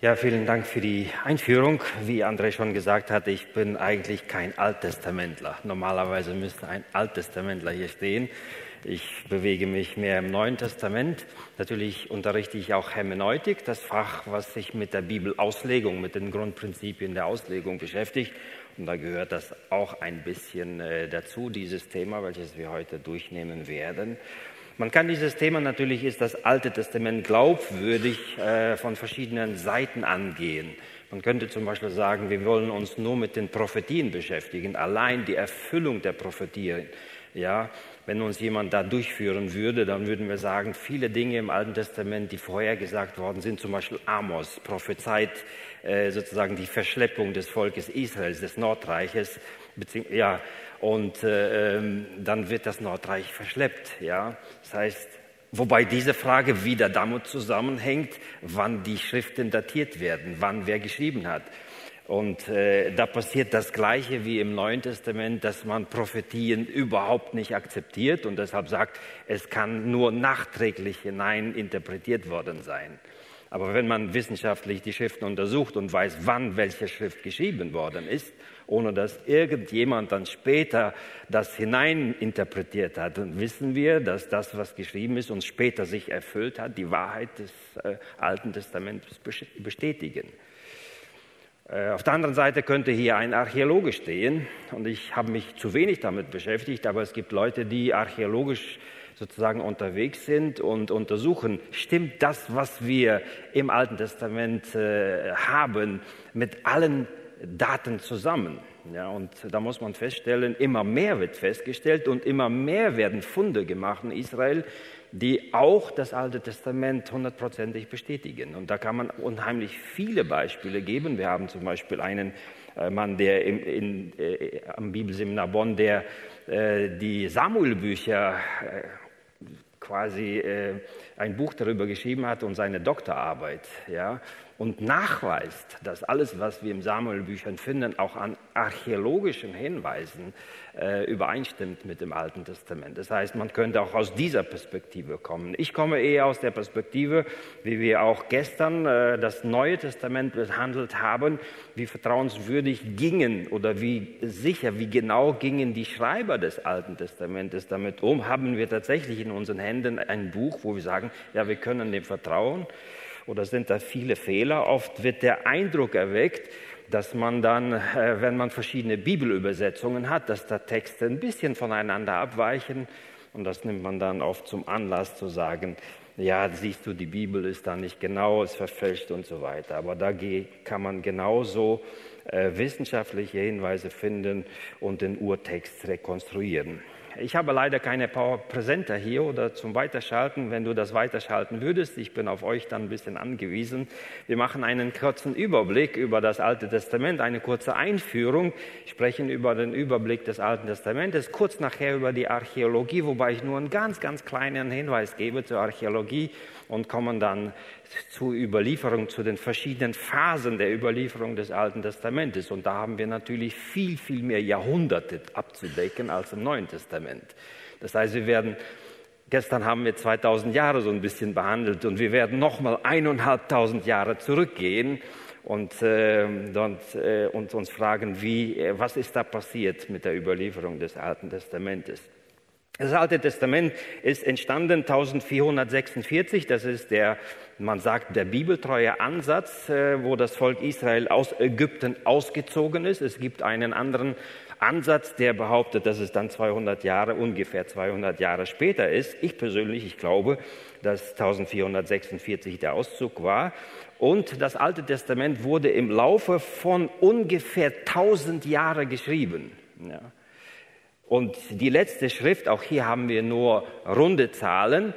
Ja, vielen Dank für die Einführung. Wie André schon gesagt hat, ich bin eigentlich kein Alttestamentler. Normalerweise müsste ein Alttestamentler hier stehen. Ich bewege mich mehr im Neuen Testament. Natürlich unterrichte ich auch Hermeneutik, das Fach, was sich mit der Bibelauslegung, mit den Grundprinzipien der Auslegung beschäftigt. Und da gehört das auch ein bisschen äh, dazu, dieses Thema, welches wir heute durchnehmen werden. Man kann dieses Thema natürlich, ist das Alte Testament glaubwürdig, äh, von verschiedenen Seiten angehen. Man könnte zum Beispiel sagen, wir wollen uns nur mit den Prophetien beschäftigen, allein die Erfüllung der Prophetien. Ja, wenn uns jemand da durchführen würde, dann würden wir sagen, viele Dinge im Alten Testament, die vorhergesagt worden sind, zum Beispiel Amos prophezeit äh, sozusagen die Verschleppung des Volkes Israels, des Nordreiches, ja, und äh, ähm, dann wird das Nordreich verschleppt. Ja? Das heißt, wobei diese Frage wieder damit zusammenhängt, wann die Schriften datiert werden, wann wer geschrieben hat. Und äh, da passiert das Gleiche wie im Neuen Testament, dass man Prophetien überhaupt nicht akzeptiert und deshalb sagt, es kann nur nachträglich hinein interpretiert worden sein. Aber wenn man wissenschaftlich die Schriften untersucht und weiß, wann welche Schrift geschrieben worden ist, ohne dass irgendjemand dann später das hineininterpretiert hat, dann wissen wir, dass das, was geschrieben ist und später sich erfüllt hat, die Wahrheit des äh, Alten Testaments bestätigen. Äh, auf der anderen Seite könnte hier ein Archäologe stehen und ich habe mich zu wenig damit beschäftigt, aber es gibt Leute, die archäologisch sozusagen unterwegs sind und untersuchen, stimmt das, was wir im Alten Testament äh, haben, mit allen Daten zusammen. Ja, und da muss man feststellen, immer mehr wird festgestellt und immer mehr werden Funde gemacht in Israel, die auch das Alte Testament hundertprozentig bestätigen. Und da kann man unheimlich viele Beispiele geben. Wir haben zum Beispiel einen äh, Mann, der im, in, äh, am Bibelseminar Bonn, der äh, die Samuel-Bücher äh, quasi äh, ein Buch darüber geschrieben hat und seine Doktorarbeit, ja, und nachweist, dass alles, was wir im Samuel-Büchern finden, auch an archäologischen Hinweisen äh, übereinstimmt mit dem Alten Testament. Das heißt, man könnte auch aus dieser Perspektive kommen. Ich komme eher aus der Perspektive, wie wir auch gestern äh, das Neue Testament behandelt haben, wie vertrauenswürdig gingen oder wie sicher, wie genau gingen die Schreiber des Alten Testamentes damit um. Haben wir tatsächlich in unseren Händen ein Buch, wo wir sagen, ja, wir können dem vertrauen oder sind da viele Fehler? Oft wird der Eindruck erweckt, dass man dann, äh, wenn man verschiedene Bibelübersetzungen hat, dass da Texte ein bisschen voneinander abweichen. Und das nimmt man dann oft zum Anlass zu sagen, ja, siehst du, die Bibel ist da nicht genau, es verfälscht und so weiter. Aber da kann man genauso äh, wissenschaftliche Hinweise finden und den Urtext rekonstruieren. Ich habe leider keine Power-Präsenter hier oder zum Weiterschalten. Wenn du das weiterschalten würdest, ich bin auf euch dann ein bisschen angewiesen. Wir machen einen kurzen Überblick über das Alte Testament, eine kurze Einführung, sprechen über den Überblick des Alten Testamentes, kurz nachher über die Archäologie, wobei ich nur einen ganz, ganz kleinen Hinweis gebe zur Archäologie und kommen dann zur Überlieferung, zu den verschiedenen Phasen der Überlieferung des Alten Testamentes. Und da haben wir natürlich viel, viel mehr Jahrhunderte abzudecken als im Neuen Testament. Das heißt, wir werden Gestern haben wir 2000 Jahre so ein bisschen behandelt und wir werden nochmal eineinhalbtausend Jahre zurückgehen und, äh, und, äh, und uns fragen, wie, äh, was ist da passiert mit der Überlieferung des Alten Testamentes. Das Alte Testament ist entstanden 1446. Das ist der, man sagt, der bibeltreue Ansatz, äh, wo das Volk Israel aus Ägypten ausgezogen ist. Es gibt einen anderen Ansatz, der behauptet, dass es dann 200 Jahre, ungefähr 200 Jahre später ist. Ich persönlich, ich glaube, dass 1446 der Auszug war. Und das Alte Testament wurde im Laufe von ungefähr 1000 Jahren geschrieben. Ja. Und die letzte Schrift, auch hier haben wir nur runde Zahlen,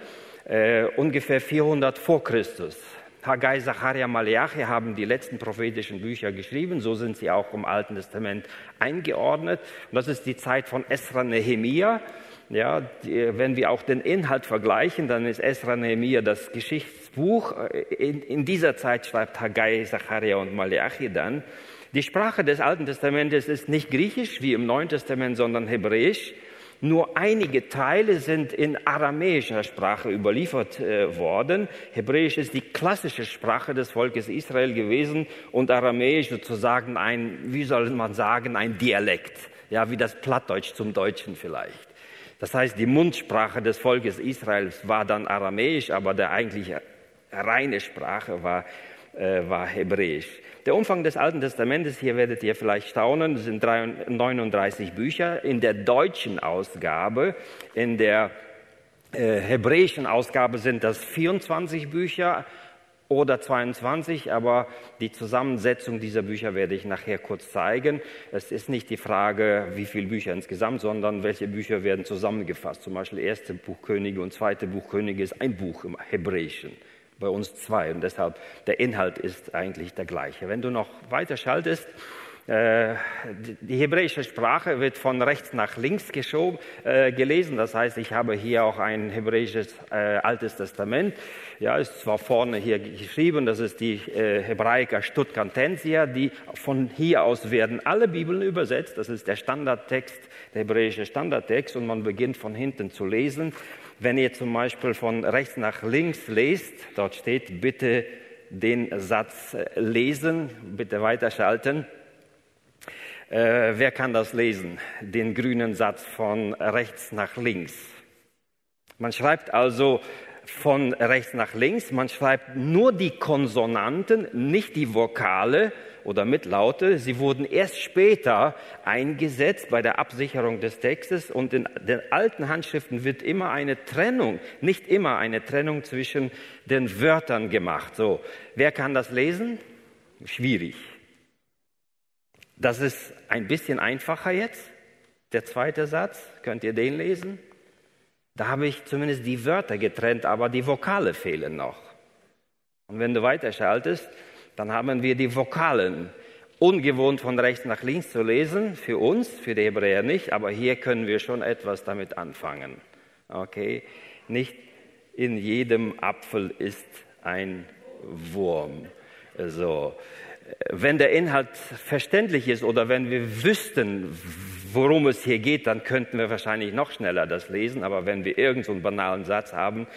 äh, ungefähr 400 vor Christus. Haggai, Zacharia, Malachi haben die letzten prophetischen Bücher geschrieben, so sind sie auch im Alten Testament eingeordnet. Und das ist die Zeit von Esra Nehemia. Ja, die, wenn wir auch den Inhalt vergleichen, dann ist Esra Nehemia das Geschichtsbuch. In, in dieser Zeit schreibt Haggai, Zacharia und Malachi dann. Die Sprache des Alten Testamentes ist nicht griechisch wie im Neuen Testament, sondern hebräisch. Nur einige Teile sind in aramäischer Sprache überliefert äh, worden. Hebräisch ist die klassische Sprache des Volkes Israel gewesen und Aramäisch sozusagen ein, wie soll man sagen, ein Dialekt. Ja, wie das Plattdeutsch zum Deutschen vielleicht. Das heißt, die Mundsprache des Volkes Israels war dann Aramäisch, aber der eigentliche reine Sprache war, äh, war Hebräisch. Der Umfang des Alten Testamentes, hier werdet ihr vielleicht staunen, sind 39 Bücher. In der deutschen Ausgabe, in der äh, hebräischen Ausgabe sind das 24 Bücher oder 22, aber die Zusammensetzung dieser Bücher werde ich nachher kurz zeigen. Es ist nicht die Frage, wie viele Bücher insgesamt, sondern welche Bücher werden zusammengefasst. Zum Beispiel erste Buch Könige und zweite Buch Könige ist ein Buch im Hebräischen bei uns zwei. Und deshalb, der Inhalt ist eigentlich der gleiche. Wenn du noch weiter schaltest, äh, die hebräische Sprache wird von rechts nach links geschoben, äh, gelesen. Das heißt, ich habe hier auch ein hebräisches äh, Altes Testament. Ja, ist zwar vorne hier geschrieben, das ist die äh, Hebraica Stuttgartensia, die von hier aus werden alle Bibeln übersetzt. Das ist der Standardtext, der hebräische Standardtext und man beginnt von hinten zu lesen. Wenn ihr zum Beispiel von rechts nach links lest, dort steht, bitte den Satz lesen, bitte weiterschalten. Äh, wer kann das lesen? Den grünen Satz von rechts nach links. Man schreibt also von rechts nach links, man schreibt nur die Konsonanten, nicht die Vokale, oder Mitlaute. Sie wurden erst später eingesetzt bei der Absicherung des Textes und in den alten Handschriften wird immer eine Trennung, nicht immer eine Trennung zwischen den Wörtern gemacht. So, wer kann das lesen? Schwierig. Das ist ein bisschen einfacher jetzt. Der zweite Satz, könnt ihr den lesen? Da habe ich zumindest die Wörter getrennt, aber die Vokale fehlen noch. Und wenn du weiterschaltest, dann haben wir die Vokalen. Ungewohnt von rechts nach links zu lesen, für uns, für die Hebräer nicht, aber hier können wir schon etwas damit anfangen. Okay? Nicht in jedem Apfel ist ein Wurm. So. Wenn der Inhalt verständlich ist oder wenn wir wüssten, worum es hier geht, dann könnten wir wahrscheinlich noch schneller das lesen. Aber wenn wir irgendeinen so banalen Satz haben,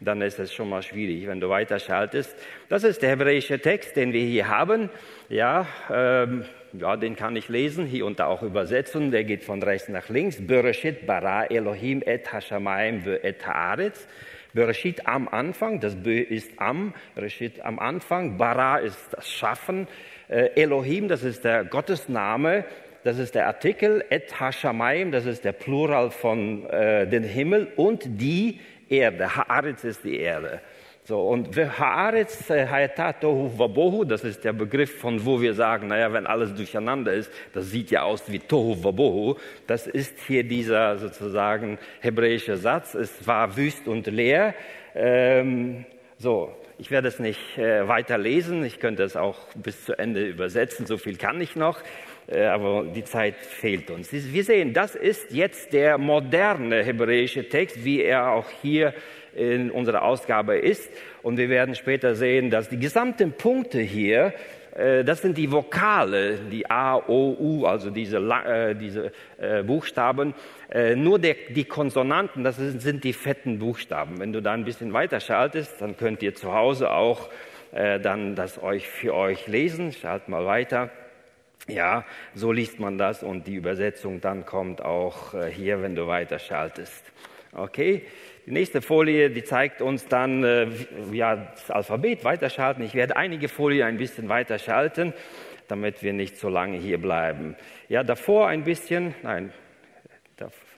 dann ist es schon mal schwierig, wenn du weiterschaltest. Das ist der hebräische Text, den wir hier haben. Ja, ähm, ja, den kann ich lesen, hier und da auch übersetzen. Der geht von rechts nach links. Bereshit bara Elohim et hashamayim ve et haaretz. Bereshit am Anfang, das Bö ist am, Bereshit am Anfang, bara ist das Schaffen, äh, Elohim, das ist der Gottesname, das ist der Artikel, et hashamayim, das ist der Plural von äh, den Himmel und die Erde. Haaretz ist die Erde. So, und Haaretz äh, Hayatatohu Wabohu, das ist der Begriff, von wo wir sagen, naja, wenn alles durcheinander ist, das sieht ja aus wie Tohu Wabohu. Das ist hier dieser sozusagen hebräische Satz. Es war wüst und leer. Ähm, so, ich werde es nicht äh, weiter lesen. Ich könnte es auch bis zu Ende übersetzen. So viel kann ich noch. Äh, aber die Zeit fehlt uns. Wir sehen, das ist jetzt der moderne hebräische Text, wie er auch hier in unserer Ausgabe ist. Und wir werden später sehen, dass die gesamten Punkte hier, äh, das sind die Vokale, die A, O, U, also diese, äh, diese Buchstaben. Nur die Konsonanten, das sind die fetten Buchstaben. Wenn du da ein bisschen weiter schaltest, dann könnt ihr zu Hause auch dann das euch für euch lesen. Schalt mal weiter. Ja, so liest man das und die Übersetzung dann kommt auch äh, hier, wenn du weiterschaltest. Okay, die nächste Folie, die zeigt uns dann äh, ja, das Alphabet weiterschalten. Ich werde einige Folien ein bisschen weiterschalten, damit wir nicht so lange hier bleiben. Ja, davor ein bisschen, nein,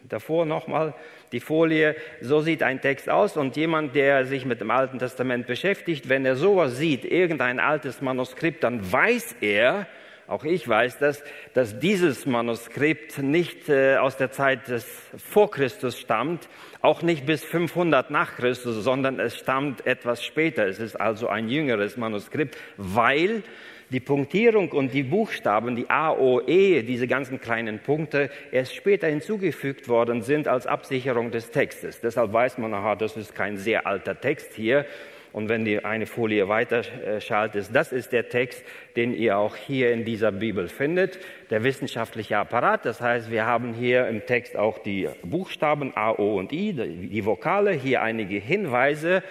davor nochmal die Folie. So sieht ein Text aus und jemand, der sich mit dem Alten Testament beschäftigt, wenn er sowas sieht, irgendein altes Manuskript, dann weiß er, auch ich weiß das, dass dieses Manuskript nicht äh, aus der Zeit des vor Christus stammt, auch nicht bis 500 nach Christus, sondern es stammt etwas später. Es ist also ein jüngeres Manuskript, weil die Punktierung und die Buchstaben, die A, O, E, diese ganzen kleinen Punkte, erst später hinzugefügt worden sind als Absicherung des Textes. Deshalb weiß man, aha, das ist kein sehr alter Text hier, Und wenn die eine Folie weiter schaltet, das ist der Text, den ihr auch hier in dieser Bibel findet, der wissenschaftliche Apparat. Das heißt, wir haben hier im Text auch die Buchstaben A, O und I, die Vokale, hier einige Hinweise äh,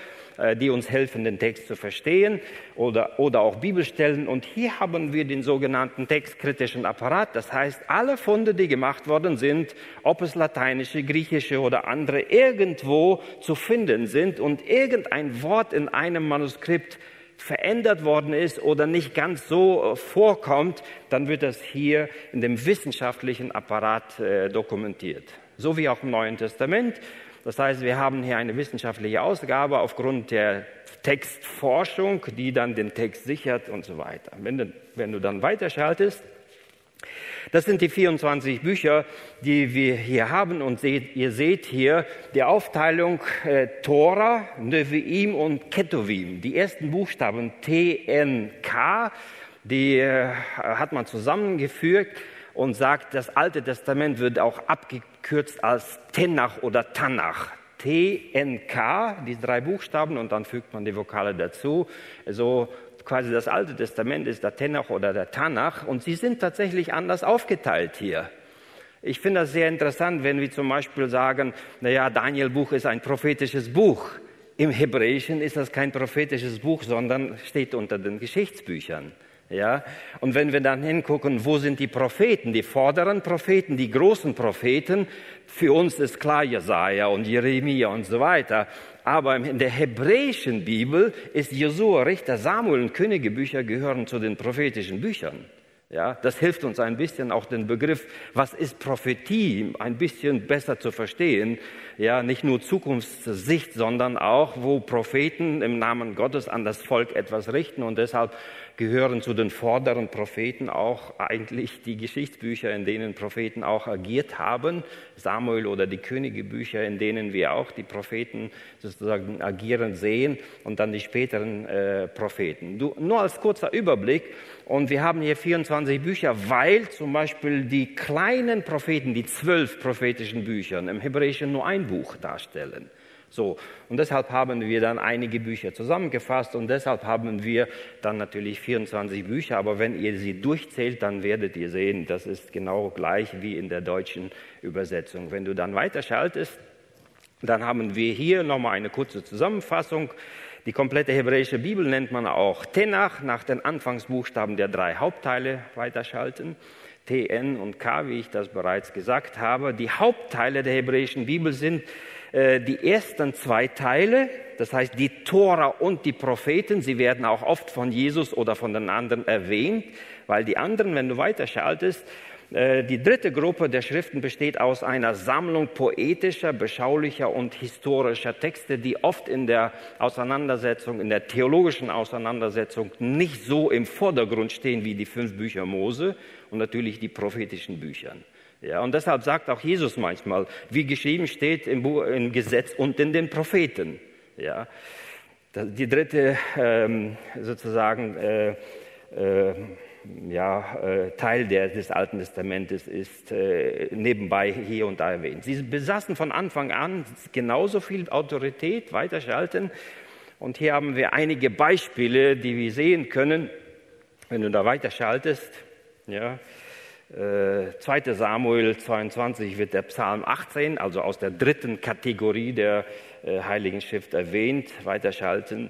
die uns helfen, den Text zu verstehen oder, oder auch Bibelstellen. Und hier haben wir den sogenannten textkritischen Apparat. Das heißt, alle Funde, die gemacht worden sind, ob es lateinische, griechische oder andere, irgendwo zu finden sind und irgendein Wort in einem Manuskript verändert worden ist oder nicht ganz so äh, vorkommt, dann wird das hier in dem wissenschaftlichen Apparat äh, dokumentiert. So wie auch im Neuen Testament. Das heißt, wir haben hier eine wissenschaftliche Ausgabe aufgrund der Textforschung, die dann den Text sichert und so weiter. Wenn du, wenn du dann weiterschaltest, das sind die 24 Bücher, die wir hier haben und seht, ihr seht hier die Aufteilung äh, Tora, Nevi'im und Ketuvim. Die ersten Buchstaben T, N, K, die äh, hat man zusammengefügt und sagt, das Alte Testament wird auch abgekürzt als Tenach oder Tanach. T-N-K, die drei Buchstaben und dann fügt man die Vokale dazu. So quasi das Alte Testament ist der Tenach oder der Tanach und sie sind tatsächlich anders aufgeteilt hier. Ich finde das sehr interessant, wenn wir zum Beispiel sagen, naja, Daniel Buch ist ein prophetisches Buch. Im Hebräischen ist das kein prophetisches Buch, sondern steht unter den Geschichtsbüchern. Ja? Und wenn wir dann hingucken, wo sind die Propheten, die vorderen Propheten, die großen Propheten, für uns ist klar Jesaja und Jeremia und so weiter. Aber in der hebräischen Bibel ist Josua, Richter, Samuel und Königebücher gehören zu den prophetischen Büchern. Ja, das hilft uns ein bisschen auch den Begriff, was ist Prophetie, ein bisschen besser zu verstehen. Ja, nicht nur Zukunftssicht, sondern auch, wo Propheten im Namen Gottes an das Volk etwas richten und deshalb gehören zu den vorderen Propheten auch eigentlich die Geschichtsbücher, in denen Propheten auch agiert haben, Samuel oder die Königebücher, in denen wir auch die Propheten sozusagen agieren sehen und dann die späteren äh, Propheten. Du, nur als kurzer Überblick, und wir haben hier 24 Bücher, weil zum Beispiel die kleinen Propheten, die zwölf prophetischen Bücher im Hebräischen nur ein Buch darstellen. So. Und deshalb haben wir dann einige Bücher zusammengefasst und deshalb haben wir dann natürlich 24 Bücher. Aber wenn ihr sie durchzählt, dann werdet ihr sehen, das ist genau gleich wie in der deutschen Übersetzung. Wenn du dann weiterschaltest, dann haben wir hier nochmal eine kurze Zusammenfassung. Die komplette hebräische Bibel nennt man auch Tenach, nach den Anfangsbuchstaben der drei Hauptteile weiterschalten. T, N und K, wie ich das bereits gesagt habe. Die Hauptteile der hebräischen Bibel sind die ersten zwei Teile, das heißt die Tora und die Propheten, sie werden auch oft von Jesus oder von den anderen erwähnt, weil die anderen, wenn du weiterschaltest, äh, die dritte Gruppe der Schriften besteht aus einer Sammlung poetischer, beschaulicher und historischer Texte, die oft in der Auseinandersetzung, in der theologischen Auseinandersetzung nicht so im Vordergrund stehen wie die fünf Bücher Mose und natürlich die prophetischen Bücher. Ja, und deshalb sagt auch Jesus manchmal, wie geschrieben steht im, Buch, im Gesetz und in den Propheten. Ja, die dritte ähm, sozusagen äh, äh, ja, äh, Teil der, des Alten Testamentes ist äh, nebenbei hier und da erwähnt. Sie besaßen von Anfang an genauso viel Autorität, weiterschalten. Und hier haben wir einige Beispiele, die wir sehen können, wenn du da weiterschaltest. Ja, 2. Äh, Samuel 22 wird der Psalm 18, also aus der dritten Kategorie der äh, Heiligen Schrift erwähnt, weiterschalten.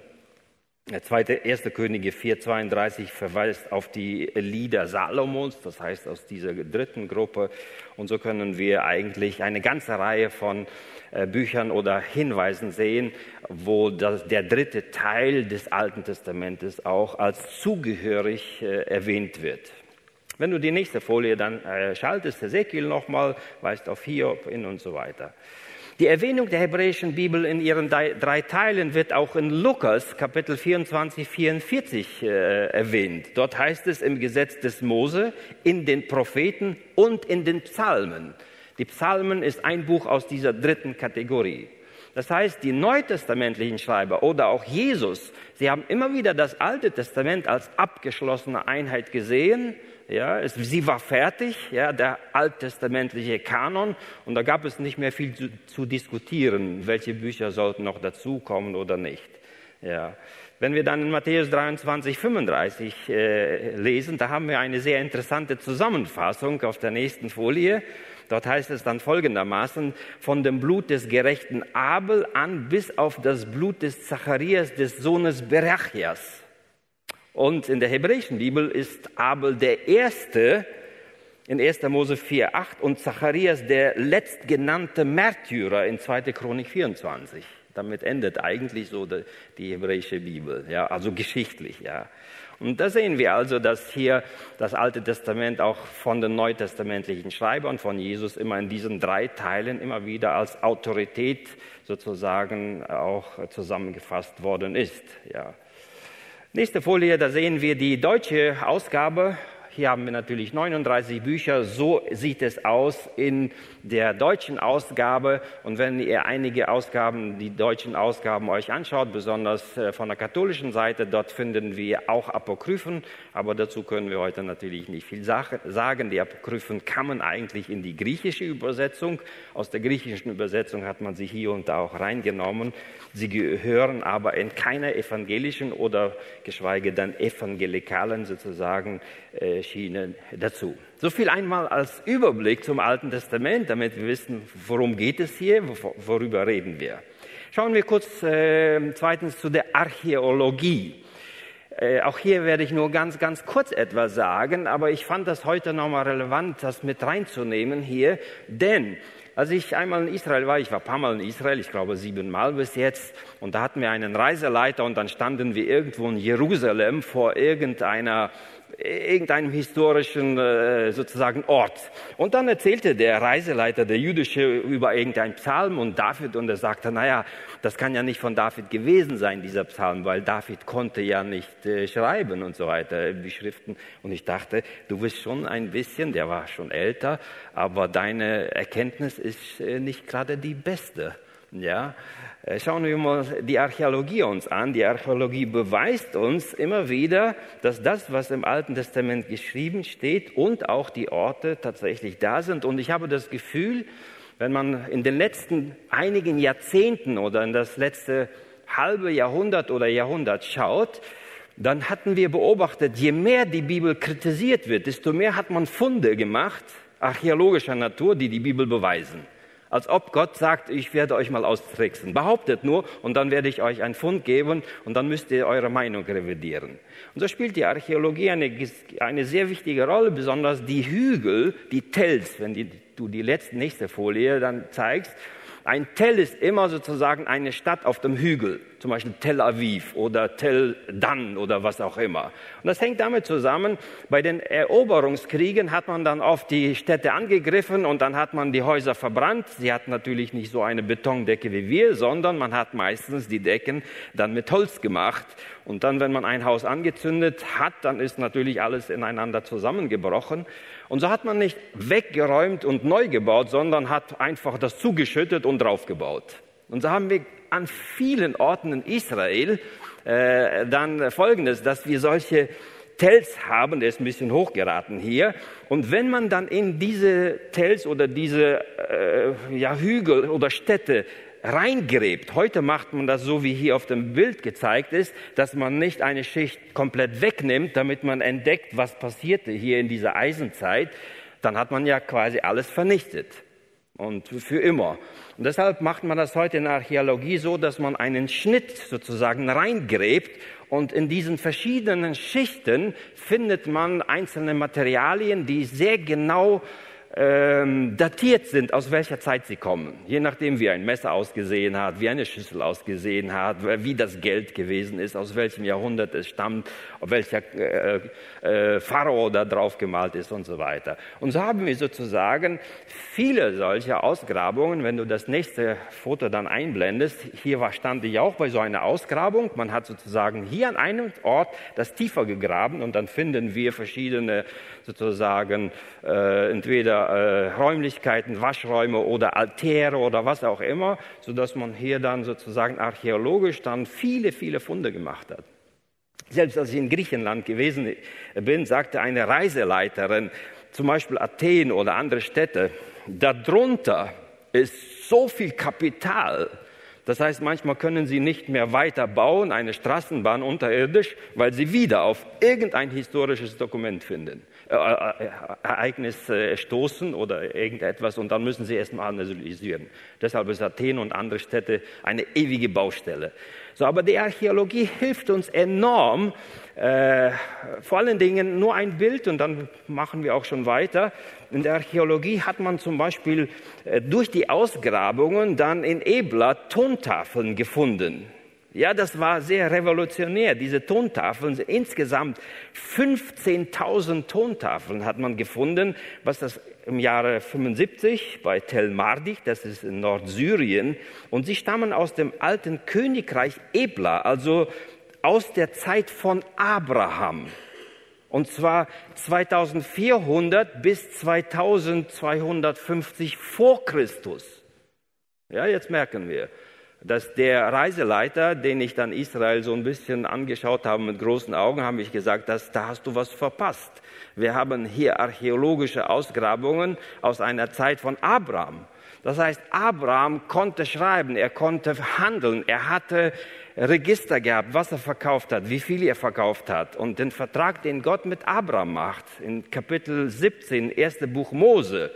Der zweite, erste Könige 4,32 verweist auf die Lieder Salomons, das heißt aus dieser dritten Gruppe. Und so können wir eigentlich eine ganze Reihe von äh, Büchern oder Hinweisen sehen, wo das, der dritte Teil des Alten Testamentes auch als zugehörig erwähnt wird. Wenn du die nächste Folie dann äh, schaltest, Ezekiel nochmal, weist auf Hiob hin und so weiter. Die Erwähnung der hebräischen Bibel in ihren drei Teilen wird auch in Lukas Kapitel 24, 44 äh, erwähnt. Dort heißt es im Gesetz des Mose, in den Propheten und in den Psalmen. Die Psalmen ist ein Buch aus dieser dritten Kategorie. Das heißt, die neutestamentlichen Schreiber oder auch Jesus, sie haben immer wieder das Alte Testament als abgeschlossene Einheit gesehen ja, es, sie war fertig, ja, der alttestamentliche Kanon, und da gab es nicht mehr viel zu, zu diskutieren, welche Bücher sollten noch dazukommen oder nicht. Ja. Wenn wir dann in Matthäus 23, 35 äh, lesen, da haben wir eine sehr interessante Zusammenfassung auf der nächsten Folie. Dort heißt es dann folgendermaßen, von dem Blut des gerechten Abel an bis auf das Blut des Zacharias, des Sohnes Berachias. Und in der hebräischen Bibel ist Abel der Erste in 1. Mose 4, 8 und Zacharias der letztgenannte Märtyrer in 2. Chronik 24. Damit endet eigentlich so die hebräische Bibel, ja, also geschichtlich, ja. Und da sehen wir also, dass hier das Alte Testament auch von den neutestamentlichen Schreibern von Jesus immer in diesen drei Teilen immer wieder als Autorität sozusagen auch zusammengefasst worden ist, ja. Nächste Folie, da sehen wir die deutsche Ausgabe hier haben wir natürlich 39 Bücher. So sieht es aus in der deutschen Ausgabe. Und wenn ihr einige Ausgaben, die deutschen Ausgaben euch anschaut, besonders äh, von der katholischen Seite, dort finden wir auch Apokryphen. Aber dazu können wir heute natürlich nicht viel sagen. Die Apokryphen kamen eigentlich in die griechische Übersetzung. Aus der griechischen Übersetzung hat man sie hier und da auch reingenommen. Sie gehören aber in keiner evangelischen oder geschweige denn evangelikalen sozusagen äh, Schiene dazu. So viel einmal als Überblick zum Alten Testament, damit wir wissen, worum geht es hier, worüber reden wir. Schauen wir kurz äh, zweitens zu der Archäologie. Äh, auch hier werde ich nur ganz, ganz kurz etwas sagen, aber ich fand das heute nochmal relevant, das mit reinzunehmen hier, denn als ich einmal in Israel war, ich war ein paar Mal in Israel, ich glaube siebenmal bis jetzt, und da hatten wir einen Reiseleiter und dann standen wir irgendwo in Jerusalem vor irgendeiner irgendeinem historischen äh, sozusagen Ort. Und dann erzählte der Reiseleiter, der jüdische, über irgendeinen Psalm und David und er sagte, naja, das kann ja nicht von David gewesen sein, dieser Psalm, weil David konnte ja nicht äh, schreiben und so weiter, die Schriften. Und ich dachte, du bist schon ein bisschen, der war schon älter, aber deine Erkenntnis ist äh, nicht gerade die beste. Ja, äh, schauen wir mal die Archäologie uns an. Die Archäologie beweist uns immer wieder, dass das, was im Alten Testament geschrieben steht und auch die Orte tatsächlich da sind. Und ich habe das Gefühl, wenn man in den letzten einigen Jahrzehnten oder in das letzte halbe Jahrhundert oder Jahrhundert schaut, dann hatten wir beobachtet, je mehr die Bibel kritisiert wird, desto mehr hat man Funde gemacht, archäologischer Natur, die die Bibel beweisen. Als ob Gott sagt, ich werde euch mal austricksen. Behauptet nur und dann werde ich euch einen Fund geben und dann müsst ihr eure Meinung revidieren. Und so spielt die Archäologie eine, eine sehr wichtige Rolle, besonders die Hügel, die Tells, wenn die, du die letzte, nächste Folie dann zeigst, ein Tell ist immer sozusagen eine Stadt auf dem Hügel, zum Beispiel Tel Aviv oder Tel Dan oder was auch immer. Und das hängt damit zusammen, bei den Eroberungskriegen hat man dann oft die Städte angegriffen und dann hat man die Häuser verbrannt. Sie hatten natürlich nicht so eine Betondecke wie wir, sondern man hat meistens die Decken dann mit Holz gemacht. Und dann, wenn man ein Haus angezündet hat, dann ist natürlich alles ineinander zusammengebrochen. Und so hat man nicht weggeräumt und neu gebaut, sondern hat einfach das zugeschüttet und draufgebaut. Und so haben wir an vielen Orten in Israel äh, dann Folgendes, dass wir solche Tells haben, der ist ein bisschen hochgeraten hier. Und wenn man dann in diese Tells oder diese äh, ja, Hügel oder Städte reingräbt. Heute macht man das so, wie hier auf dem Bild gezeigt ist, dass man nicht eine Schicht komplett wegnimmt, damit man entdeckt, was passierte hier in dieser Eisenzeit. Dann hat man ja quasi alles vernichtet. Und für immer. Und deshalb macht man das heute in Archäologie so, dass man einen Schnitt sozusagen reingräbt und in diesen verschiedenen Schichten findet man einzelne Materialien, die sehr genau ähm, datiert sind, aus welcher Zeit sie kommen. Je nachdem, wie ein Messer ausgesehen hat, wie eine Schüssel ausgesehen hat, wie das Geld gewesen ist, aus welchem Jahrhundert es stammt, welcher äh, äh, Pharao da drauf gemalt ist und so weiter. Und so haben wir sozusagen viele solcher Ausgrabungen. Wenn du das nächste Foto dann einblendest, hier war, stand ich auch bei so einer Ausgrabung. Man hat sozusagen hier an einem Ort das tiefer gegraben und dann finden wir verschiedene sozusagen äh, entweder äh, Räumlichkeiten, Waschräume oder Altäre oder was auch immer, so dass man hier dann sozusagen archäologisch dann viele, viele Funde gemacht hat. Selbst als ich in Griechenland gewesen bin, sagte eine Reiseleiterin, zum Beispiel Athen oder andere Städte, darunter ist so viel Kapital, Das heißt, manchmal können sie nicht mehr weiter bauen, eine Straßenbahn unterirdisch, weil sie wieder auf irgendein historisches Dokument finden, Ereignis äh, stoßen oder irgendetwas und dann müssen sie erstmal analysieren. Deshalb ist Athen und andere Städte eine ewige Baustelle. So, aber die Archäologie hilft uns enorm, äh, vor allen Dingen nur ein Bild und dann machen wir auch schon weiter. In der Archäologie hat man zum Beispiel äh, durch die Ausgrabungen dann in Ebla Tontafeln gefunden. Ja, das war sehr revolutionär. Diese Tontafeln, insgesamt 15.000 Tontafeln hat man gefunden, was das im Jahre 75 bei Tel Mardi, das ist in Nordsyrien, und sie stammen aus dem alten Königreich Ebla, also aus der Zeit von Abraham. Und zwar 2400 bis 2250 vor Christus. Ja, jetzt merken wir, dass der Reiseleiter, den ich dann Israel so ein bisschen angeschaut habe mit großen Augen, habe ich gesagt, dass, da hast du was verpasst. Wir haben hier archäologische Ausgrabungen aus einer Zeit von Abraham. Das heißt, Abraham konnte schreiben, er konnte handeln, er hatte Register gehabt, was er verkauft hat, wie viel er verkauft hat. Und den Vertrag, den Gott mit Abraham macht, in Kapitel 17, erste Buch Mose,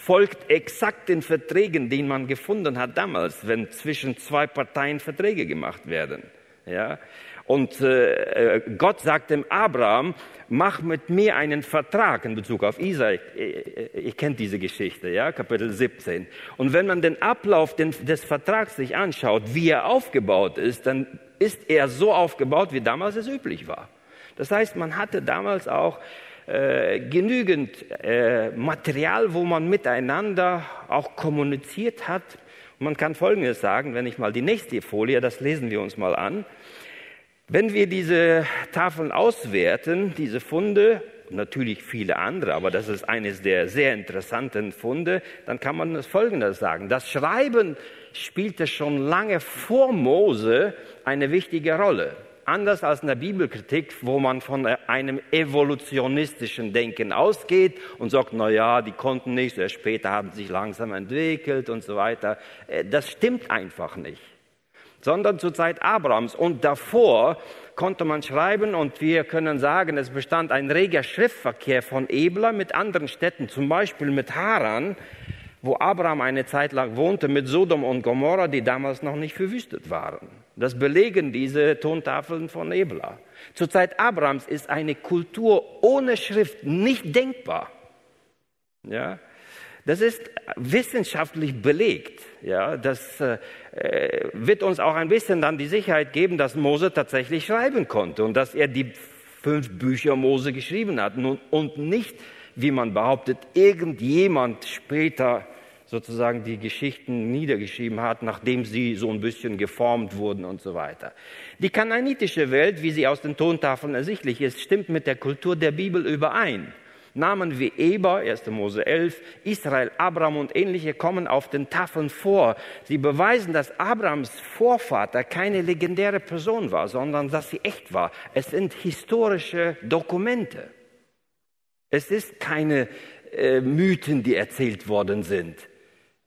folgt exakt den Verträgen, die man gefunden hat damals, wenn zwischen zwei Parteien Verträge gemacht werden. Ja? Und äh, äh Gott sagt dem Abraham, mach mit mir einen Vertrag in Bezug auf Isaac. Ich, ich kenne diese Geschichte, ja, Kapitel 17. Und wenn man den Ablauf des Vertrags sich anschaut, wie er aufgebaut ist, dann ist er so aufgebaut, wie damals es üblich war. Das heißt, man hatte damals auch äh, genügend äh, Material, wo man miteinander auch kommuniziert hat. Und man kann Folgendes sagen, wenn ich mal die nächste Folie, das lesen wir uns mal an. Wenn wir diese Tafeln auswerten, diese Funde, natürlich viele andere, aber das ist eines der sehr interessanten Funde, dann kann man das Folgendes sagen. Das Schreiben spielte schon lange vor Mose eine wichtige Rolle. Anders als in der Bibelkritik, wo man von einem evolutionistischen Denken ausgeht und sagt, na ja, die konnten nicht, erst später haben sich langsam entwickelt und so weiter. Äh, das stimmt einfach nicht sondern zur Zeit Abrahams. Und davor konnte man schreiben und wir können sagen, es bestand ein reger Schriftverkehr von Ebla mit anderen Städten, zum Beispiel mit Haran, wo Abraham eine Zeit lang wohnte, mit Sodom und Gomorra, die damals noch nicht verwüstet waren. Das belegen diese Tontafeln von Ebla. Zur Zeit Abrahams ist eine Kultur ohne Schrift nicht denkbar. Ja? Das ist wissenschaftlich belegt. Ja, das äh, wird uns auch ein bisschen dann die Sicherheit geben, dass Mose tatsächlich schreiben konnte und dass er die fünf Bücher Mose geschrieben hat und nicht, wie man behauptet, irgendjemand später sozusagen die Geschichten niedergeschrieben hat, nachdem sie so ein bisschen geformt wurden und so weiter. Die kananitische Welt, wie sie aus den Tontafeln ersichtlich ist, stimmt mit der Kultur der Bibel überein. Namen wie Eber, 1. Mose 11, Israel, Abraham und ähnliche kommen auf den Tafeln vor. Sie beweisen, dass Abrahams Vorvater keine legendäre Person war, sondern dass sie echt war. Es sind historische Dokumente. Es ist keine äh, Mythen, die erzählt worden sind.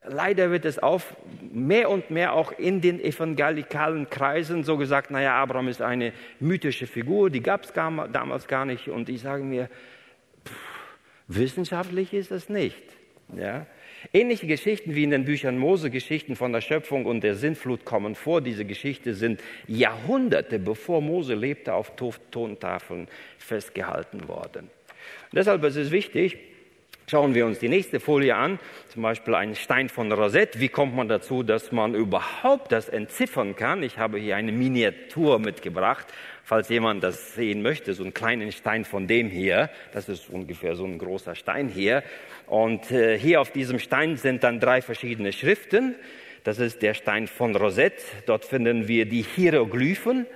Leider wird es auf mehr und mehr auch in den evangelikalen Kreisen so gesagt, naja, Abraham ist eine mythische Figur, die gab es damals gar nicht. Und ich sage mir, Wissenschaftlich ist es nicht. Ja? Ähnliche Geschichten wie in den Büchern Mose, Geschichten von der Schöpfung und der Sintflut kommen vor. Diese Geschichten sind Jahrhunderte bevor Mose lebte auf Tontafeln festgehalten worden. Und deshalb ist es wichtig, Schauen wir uns die nächste Folie an, zum Beispiel ein Stein von Rosette. Wie kommt man dazu, dass man überhaupt das entziffern kann? Ich habe hier eine Miniatur mitgebracht falls jemand das sehen möchte, so einen kleinen Stein von dem hier. Das ist ungefähr so ein großer Stein hier. Und äh, hier auf diesem Stein sind dann drei verschiedene Schriften. Das ist der Stein von Rosette. Dort finden wir die Hieroglyphen,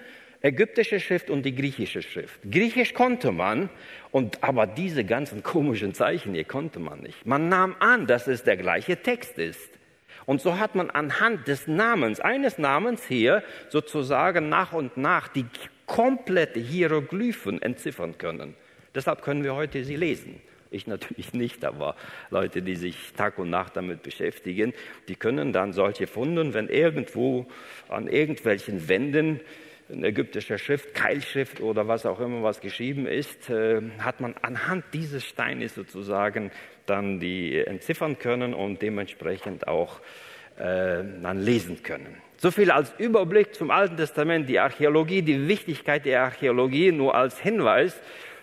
ägyptische Schrift und die griechische Schrift. Griechisch konnte man, und aber diese ganzen komischen Zeichen hier konnte man nicht. Man nahm an, dass es der gleiche Text ist. Und so hat man anhand des Namens, eines Namens hier, sozusagen nach und nach die komplette Hieroglyphen entziffern können. Deshalb können wir heute sie lesen. Ich natürlich nicht, aber Leute, die sich Tag und Nacht damit beschäftigen, die können dann solche Funde, wenn irgendwo an irgendwelchen Wänden in ägyptischer Schrift, Keilschrift oder was auch immer was geschrieben ist, äh, hat man anhand dieses Steines sozusagen dann die entziffern können und dementsprechend auch äh, dann lesen können. So viel als Überblick zum Alten Testament, die Archäologie, die Wichtigkeit der Archäologie nur als Hinweis,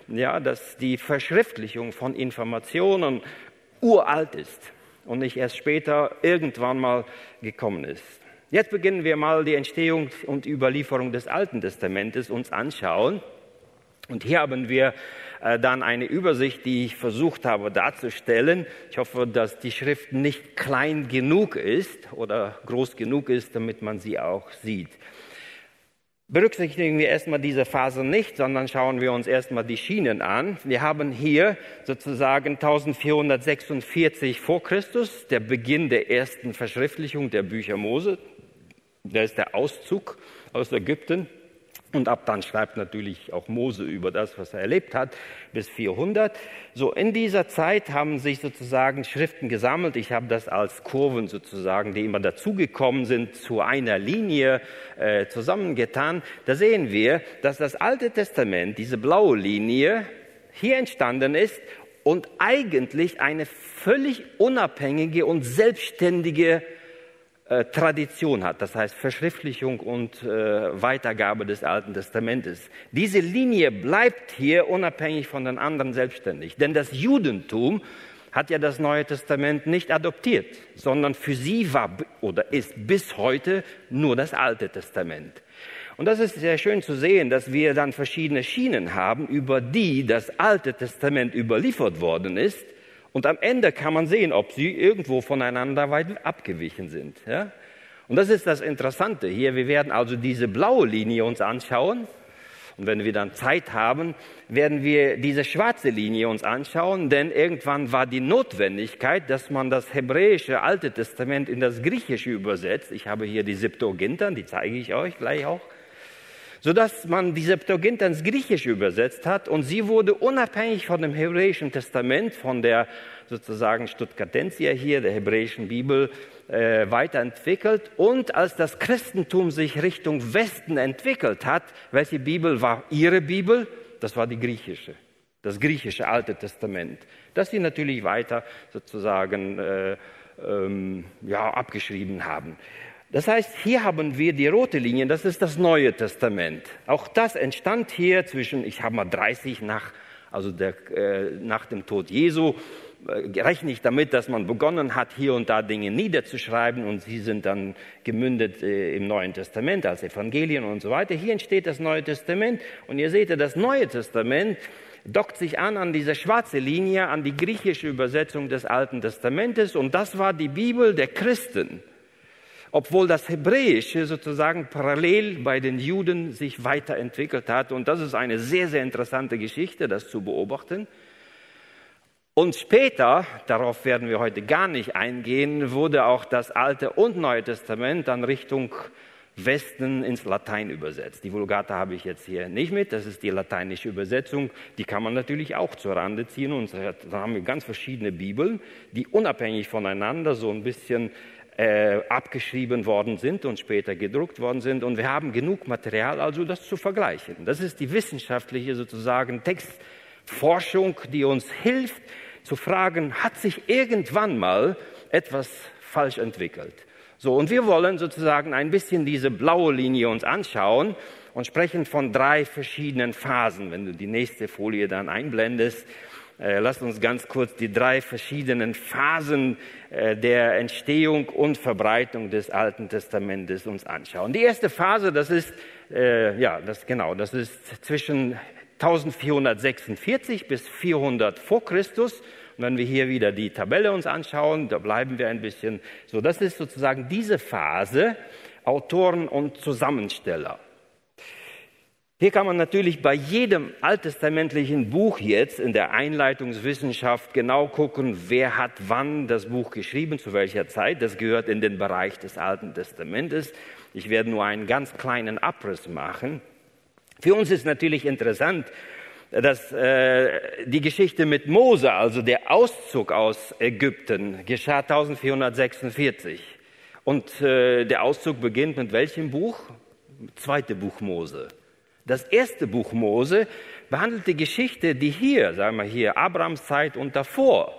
ja, dass die Verschriftlichung von Informationen uralt ist und nicht erst später irgendwann mal gekommen ist. Jetzt beginnen wir mal die Entstehung und Überlieferung des Alten Testamentes uns anschauen. Und hier haben wir äh, dann eine Übersicht, die ich versucht habe darzustellen. Ich hoffe, dass die Schrift nicht klein genug ist oder groß genug ist, damit man sie auch sieht. Berücksichtigen wir erstmal diese Phase nicht, sondern schauen wir uns erstmal die Schienen an. Wir haben hier sozusagen 1446 vor Christus, der Beginn der ersten Verschriftlichung der Bücher Mose. Der ist der Auszug aus Ägypten. Und ab dann schreibt natürlich auch Mose über das, was er erlebt hat, bis 400. So in dieser Zeit haben sich sozusagen Schriften gesammelt. Ich habe das als Kurven sozusagen, die immer dazugekommen sind, zu einer Linie äh, zusammengetan. Da sehen wir, dass das Alte Testament, diese blaue Linie, hier entstanden ist und eigentlich eine völlig unabhängige und selbstständige Tradition hat, das heißt Verschriftlichung und äh, Weitergabe des Alten Testamentes. Diese Linie bleibt hier unabhängig von den anderen selbstständig, denn das Judentum hat ja das Neue Testament nicht adoptiert, sondern für sie war oder ist bis heute nur das Alte Testament. Und das ist sehr schön zu sehen, dass wir dann verschiedene Schienen haben, über die das Alte Testament überliefert worden ist und am Ende kann man sehen, ob sie irgendwo voneinander weit abgewichen sind. Ja? Und das ist das Interessante hier. Wir werden also diese blaue Linie uns anschauen. Und wenn wir dann Zeit haben, werden wir diese schwarze Linie uns anschauen, denn irgendwann war die Notwendigkeit, dass man das hebräische Alte Testament in das Griechische übersetzt. Ich habe hier die Septuagintern, die zeige ich euch gleich auch sodass man die Septuaginta ins Griechische übersetzt hat und sie wurde unabhängig von dem hebräischen Testament, von der sozusagen Stuttgartensia hier, der hebräischen Bibel, äh, weiterentwickelt. Und als das Christentum sich Richtung Westen entwickelt hat, welche Bibel war ihre Bibel? Das war die griechische, das griechische Alte Testament, das sie natürlich weiter sozusagen äh, ähm, ja, abgeschrieben haben. Das heißt, hier haben wir die rote Linie, das ist das Neue Testament. Auch das entstand hier zwischen, ich habe mal 30 nach, also der, äh, nach dem Tod Jesu, äh, rechne ich damit, dass man begonnen hat, hier und da Dinge niederzuschreiben und sie sind dann gemündet äh, im Neuen Testament als Evangelien und so weiter. Hier entsteht das Neue Testament und ihr seht, das Neue Testament dockt sich an an diese schwarze Linie, an die griechische Übersetzung des Alten Testamentes und das war die Bibel der Christen obwohl das Hebräische sozusagen parallel bei den Juden sich weiterentwickelt hat. Und das ist eine sehr, sehr interessante Geschichte, das zu beobachten. Und später, darauf werden wir heute gar nicht eingehen, wurde auch das Alte und Neue Testament dann Richtung Westen ins Latein übersetzt. Die Vulgata habe ich jetzt hier nicht mit, das ist die lateinische Übersetzung. Die kann man natürlich auch zur Rande ziehen und da haben wir ganz verschiedene Bibeln, die unabhängig voneinander so ein bisschen äh, abgeschrieben worden sind und später gedruckt worden sind. Und wir haben genug Material, also das zu vergleichen. Das ist die wissenschaftliche sozusagen Textforschung, die uns hilft zu fragen, hat sich irgendwann mal etwas falsch entwickelt? So, und wir wollen sozusagen ein bisschen diese blaue Linie uns anschauen und sprechen von drei verschiedenen Phasen. Wenn du die nächste Folie dann einblendest, lasst uns ganz kurz die drei verschiedenen Phasen äh, der Entstehung und Verbreitung des Alten Testamentes uns anschauen. Die erste Phase, das ist, äh, ja, das genau, das ist zwischen 1446 bis 400 vor Christus. Und wenn wir hier wieder die Tabelle uns anschauen, da bleiben wir ein bisschen so. Das ist sozusagen diese Phase, Autoren und Zusammensteller. Hier kann man natürlich bei jedem alttestamentlichen Buch jetzt in der Einleitungswissenschaft genau gucken, wer hat wann das Buch geschrieben, zu welcher Zeit. Das gehört in den Bereich des Alten Testamentes. Ich werde nur einen ganz kleinen Abriss machen. Für uns ist natürlich interessant, dass äh, die Geschichte mit Mose, also der Auszug aus Ägypten, geschah 1446. Und äh, der Auszug beginnt mit welchem Buch? Zweite Buch Mose. Das erste Buch Mose behandelt die Geschichte, die hier, sagen wir hier, Abrahams Zeit und davor.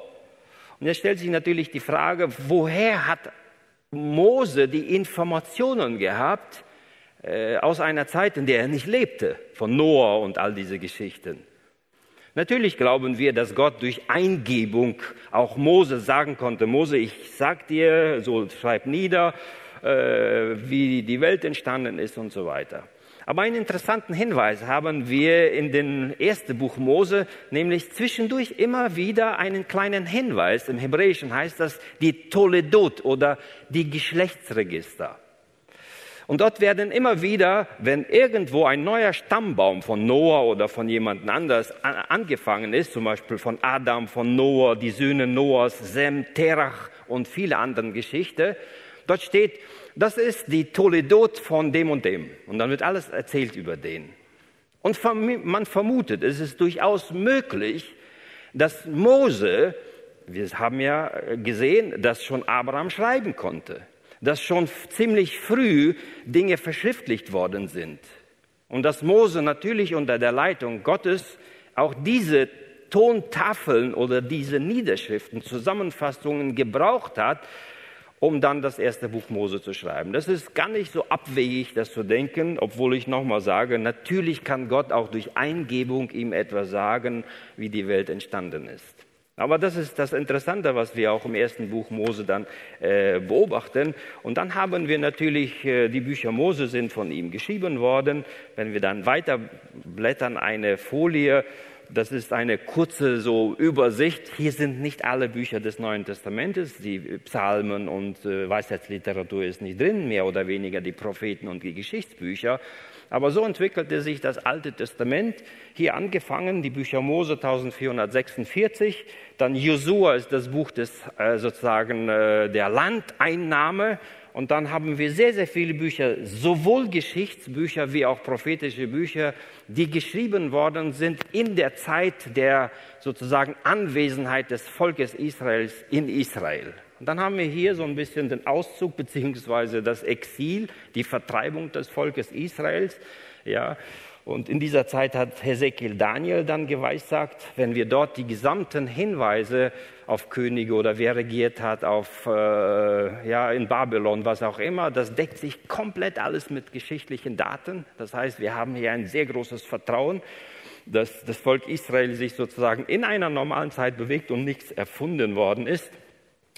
Und jetzt stellt sich natürlich die Frage, woher hat Mose die Informationen gehabt äh, aus einer Zeit, in der er nicht lebte, von Noah und all diese Geschichten. Natürlich glauben wir, dass Gott durch Eingebung auch Mose sagen konnte, Mose, ich sag dir, so schreib nieder, äh, wie die Welt entstanden ist und so weiter. Aber einen interessanten Hinweis haben wir in dem ersten Buch Mose, nämlich zwischendurch immer wieder einen kleinen Hinweis. Im Hebräischen heißt das die Toledot oder die Geschlechtsregister. Und dort werden immer wieder, wenn irgendwo ein neuer Stammbaum von Noah oder von jemand anders angefangen ist, zum Beispiel von Adam, von Noah, die Söhne Noahs, Sem, Terach und viele andere Geschichten, dort steht, das ist die Toledot von dem und dem. Und dann wird alles erzählt über den. Und man vermutet, es ist durchaus möglich, dass Mose, wir haben ja gesehen, dass schon Abraham schreiben konnte, dass schon ziemlich früh Dinge verschriftlicht worden sind. Und dass Mose natürlich unter der Leitung Gottes auch diese Tontafeln oder diese Niederschriften, Zusammenfassungen gebraucht hat, um dann das erste Buch Mose zu schreiben. Das ist gar nicht so abwegig, das zu denken, obwohl ich nochmal sage, natürlich kann Gott auch durch Eingebung ihm etwas sagen, wie die Welt entstanden ist. Aber das ist das Interessante, was wir auch im ersten Buch Mose dann äh, beobachten. Und dann haben wir natürlich, äh, die Bücher Mose sind von ihm geschrieben worden. Wenn wir dann weiter blättern, eine Folie, das ist eine kurze so Übersicht. Hier sind nicht alle Bücher des Neuen Testamentes. Die Psalmen und äh, Weisheitsliteratur ist nicht drin, mehr oder weniger die Propheten und die Geschichtsbücher. Aber so entwickelte sich das Alte Testament. Hier angefangen, die Bücher Mose 1446, dann Josua ist das Buch des äh, sozusagen äh, der Landeinnahme und dann haben wir sehr, sehr viele Bücher, sowohl Geschichtsbücher wie auch prophetische Bücher, die geschrieben worden sind in der Zeit der sozusagen Anwesenheit des Volkes Israels in Israel. Und dann haben wir hier so ein bisschen den Auszug beziehungsweise das Exil, die Vertreibung des Volkes Israels. Ja, und in dieser Zeit hat Hesekiel Daniel dann geweissagt, wenn wir dort die gesamten Hinweise auf Könige oder wer regiert hat, auf, äh, ja, in Babylon, was auch immer, das deckt sich komplett alles mit geschichtlichen Daten. Das heißt, wir haben hier ein sehr großes Vertrauen, dass das Volk Israel sich sozusagen in einer normalen Zeit bewegt und nichts erfunden worden ist.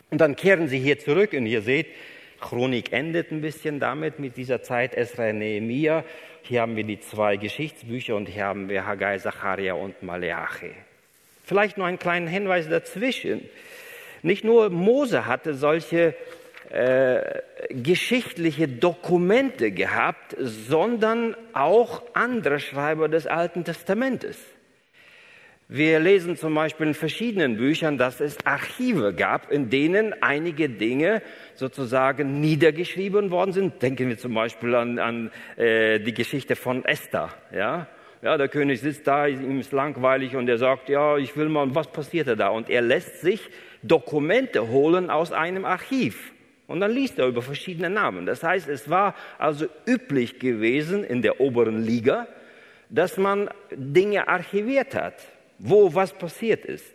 Und dann kehren sie hier zurück und ihr seht, Chronik endet ein bisschen damit, mit dieser Zeit Esra, Nehemiah. Hier haben wir die zwei Geschichtsbücher und hier haben wir Haggai, Zacharia und Maleachi. Vielleicht nur einen kleinen Hinweis dazwischen. Nicht nur Mose hatte solche äh, geschichtliche Dokumente gehabt, sondern auch andere Schreiber des Alten Testamentes. Wir lesen zum Beispiel in verschiedenen Büchern, dass es Archive gab, in denen einige Dinge sozusagen niedergeschrieben worden sind. Denken wir zum Beispiel an, an äh, die Geschichte von Esther. Ja? Ja, der König sitzt da, ihm ist langweilig und er sagt, ja, ich will mal, was passierte da? Und er lässt sich Dokumente holen aus einem Archiv. Und dann liest er über verschiedene Namen. Das heißt, es war also üblich gewesen in der oberen Liga, dass man Dinge archiviert hat wo was passiert ist.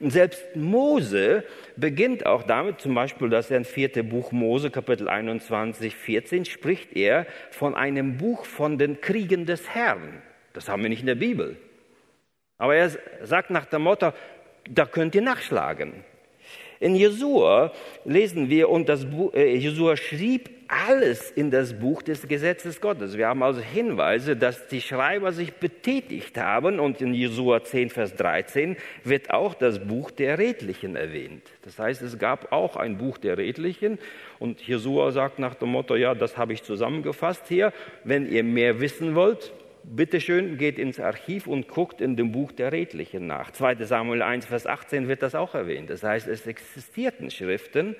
Und selbst Mose beginnt auch damit, zum Beispiel, dass er im vierten Buch Mose, Kapitel 21, 14, spricht er von einem Buch von den Kriegen des Herrn. Das haben wir nicht in der Bibel. Aber er sagt nach dem Motto, da könnt ihr nachschlagen. In Jesua lesen wir, und das Buch, äh, Jesua schrieb alles in das Buch des Gesetzes Gottes. Wir haben also Hinweise, dass die Schreiber sich betätigt haben und in Jesua 10, Vers 13 wird auch das Buch der Redlichen erwähnt. Das heißt, es gab auch ein Buch der Redlichen und Jesua sagt nach dem Motto, ja, das habe ich zusammengefasst hier. Wenn ihr mehr wissen wollt, bitteschön, geht ins Archiv und guckt in dem Buch der Redlichen nach. 2. Samuel 1, Vers 18 wird das auch erwähnt. Das heißt, es existierten Schriften,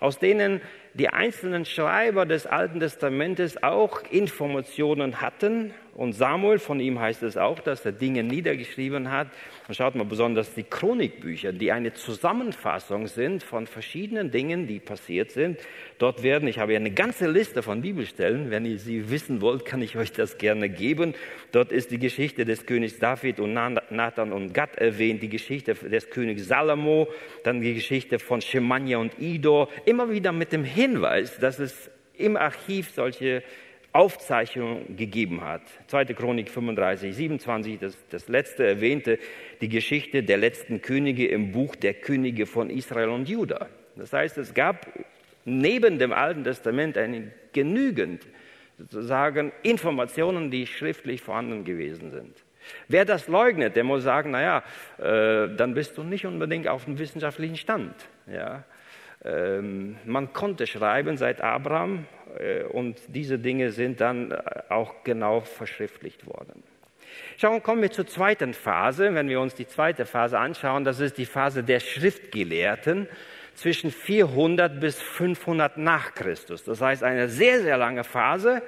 aus denen die einzelnen Schreiber des Alten Testamentes auch Informationen hatten und Samuel, von ihm heißt es auch, dass er Dinge niedergeschrieben hat. Und schaut mal besonders die Chronikbücher, die eine Zusammenfassung sind von verschiedenen Dingen, die passiert sind. Dort werden, ich habe ja eine ganze Liste von Bibelstellen. Wenn ihr sie wissen wollt, kann ich euch das gerne geben. Dort ist die Geschichte des Königs David und Nathan und Gad erwähnt, die Geschichte des Königs Salomo, dann die Geschichte von Shemania und Idor. Immer wieder mit dem Hinweis, dass es im Archiv solche Aufzeichnung gegeben hat. 2. Chronik 35, 27, das, das letzte erwähnte, die Geschichte der letzten Könige im Buch der Könige von Israel und Juda. Das heißt, es gab neben dem Alten Testament eine genügend sozusagen Informationen, die schriftlich vorhanden gewesen sind. Wer das leugnet, der muss sagen, naja, äh, dann bist du nicht unbedingt auf dem wissenschaftlichen Stand. Ja? Ähm, man konnte schreiben seit Abraham äh, und diese Dinge sind dann äh, auch genau verschriftlicht worden. Schauen, kommen wir zur zweiten Phase. Wenn wir uns die zweite Phase anschauen, das ist die Phase der Schriftgelehrten zwischen 400 bis 500 nach Christus. Das heißt, eine sehr, sehr lange Phase,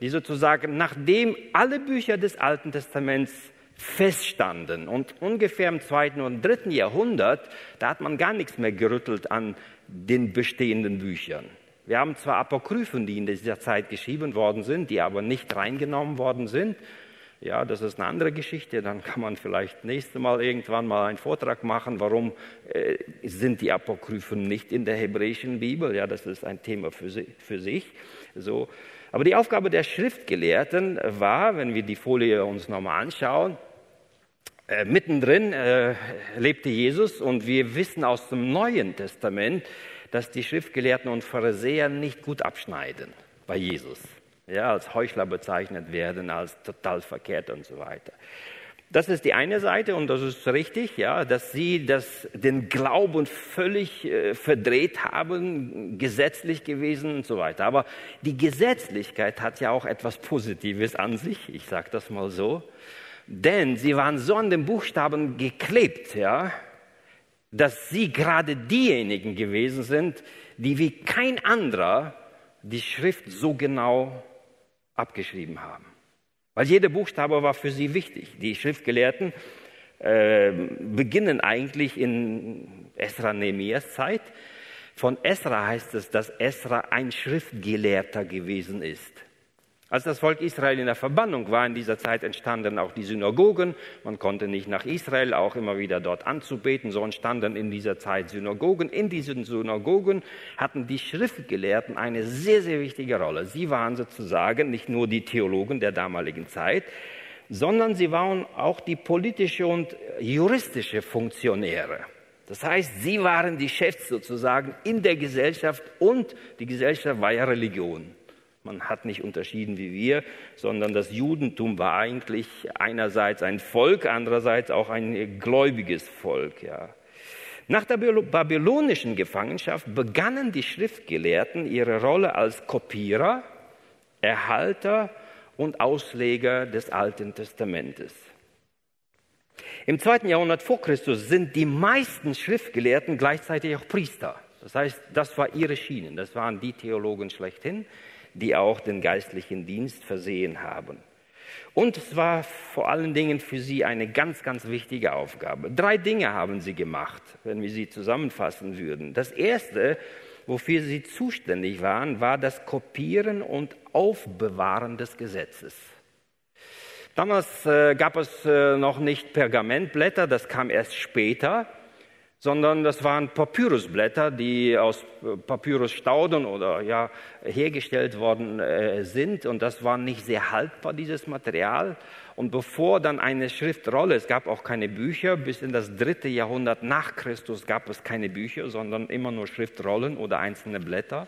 die sozusagen nachdem alle Bücher des Alten Testaments feststanden und ungefähr im zweiten und dritten Jahrhundert, da hat man gar nichts mehr gerüttelt an den bestehenden Büchern. Wir haben zwar Apokryphen, die in dieser Zeit geschrieben worden sind, die aber nicht reingenommen worden sind. Ja, das ist eine andere Geschichte. Dann kann man vielleicht nächste Mal irgendwann mal einen Vortrag machen, warum äh, sind die Apokryphen nicht in der hebräischen Bibel. Ja, das ist ein Thema für, für sich. So. Aber die Aufgabe der Schriftgelehrten war, wenn wir die Folie uns nochmal anschauen, äh, mittendrin äh, lebte Jesus und wir wissen aus dem Neuen Testament, dass die Schriftgelehrten und Pharisäer nicht gut abschneiden bei Jesus. Ja, als Heuchler bezeichnet werden, als total verkehrt und so weiter. Das ist die eine Seite und das ist richtig, ja, dass sie das, den Glauben völlig äh, verdreht haben, gesetzlich gewesen und so weiter. Aber die Gesetzlichkeit hat ja auch etwas Positives an sich, ich sage das mal so, denn sie waren so an den Buchstaben geklebt, ja, dass sie gerade diejenigen gewesen sind, die wie kein anderer die Schrift so genau abgeschrieben haben. Weil jeder Buchstabe war für sie wichtig. Die Schriftgelehrten äh, beginnen eigentlich in Esra Nehemias Zeit. Von Esra heißt es, dass Esra ein Schriftgelehrter gewesen ist. Als das Volk Israel in der Verbannung war, in dieser Zeit entstanden auch die Synagogen. Man konnte nicht nach Israel, auch immer wieder dort anzubeten. So entstanden in dieser Zeit Synagogen. In diesen Synagogen hatten die Schriftgelehrten eine sehr, sehr wichtige Rolle. Sie waren sozusagen nicht nur die Theologen der damaligen Zeit, sondern sie waren auch die politische und juristische Funktionäre. Das heißt, sie waren die Chefs sozusagen in der Gesellschaft und die Gesellschaft war ja Religion. Man hat nicht unterschieden wie wir, sondern das Judentum war eigentlich einerseits ein Volk, andererseits auch ein gläubiges Volk. Ja. Nach der babylonischen Gefangenschaft begannen die Schriftgelehrten ihre Rolle als Kopierer, Erhalter und Ausleger des Alten Testamentes. Im zweiten Jahrhundert vor Christus sind die meisten Schriftgelehrten gleichzeitig auch Priester. Das heißt, das war ihre Schiene, das waren die Theologen schlechthin die auch den geistlichen Dienst versehen haben. Und es war vor allen Dingen für sie eine ganz, ganz wichtige Aufgabe. Drei Dinge haben sie gemacht, wenn wir sie zusammenfassen würden. Das erste, wofür sie zuständig waren, war das Kopieren und Aufbewahren des Gesetzes. Damals äh, gab es äh, noch nicht Pergamentblätter, das kam erst später sondern das waren Papyrusblätter, die aus Papyrusstauden oder ja hergestellt worden äh, sind. Und das war nicht sehr haltbar dieses Material. Und bevor dann eine Schriftrolle, es gab auch keine Bücher, bis in das dritte Jahrhundert nach Christus gab es keine Bücher, sondern immer nur Schriftrollen oder einzelne Blätter.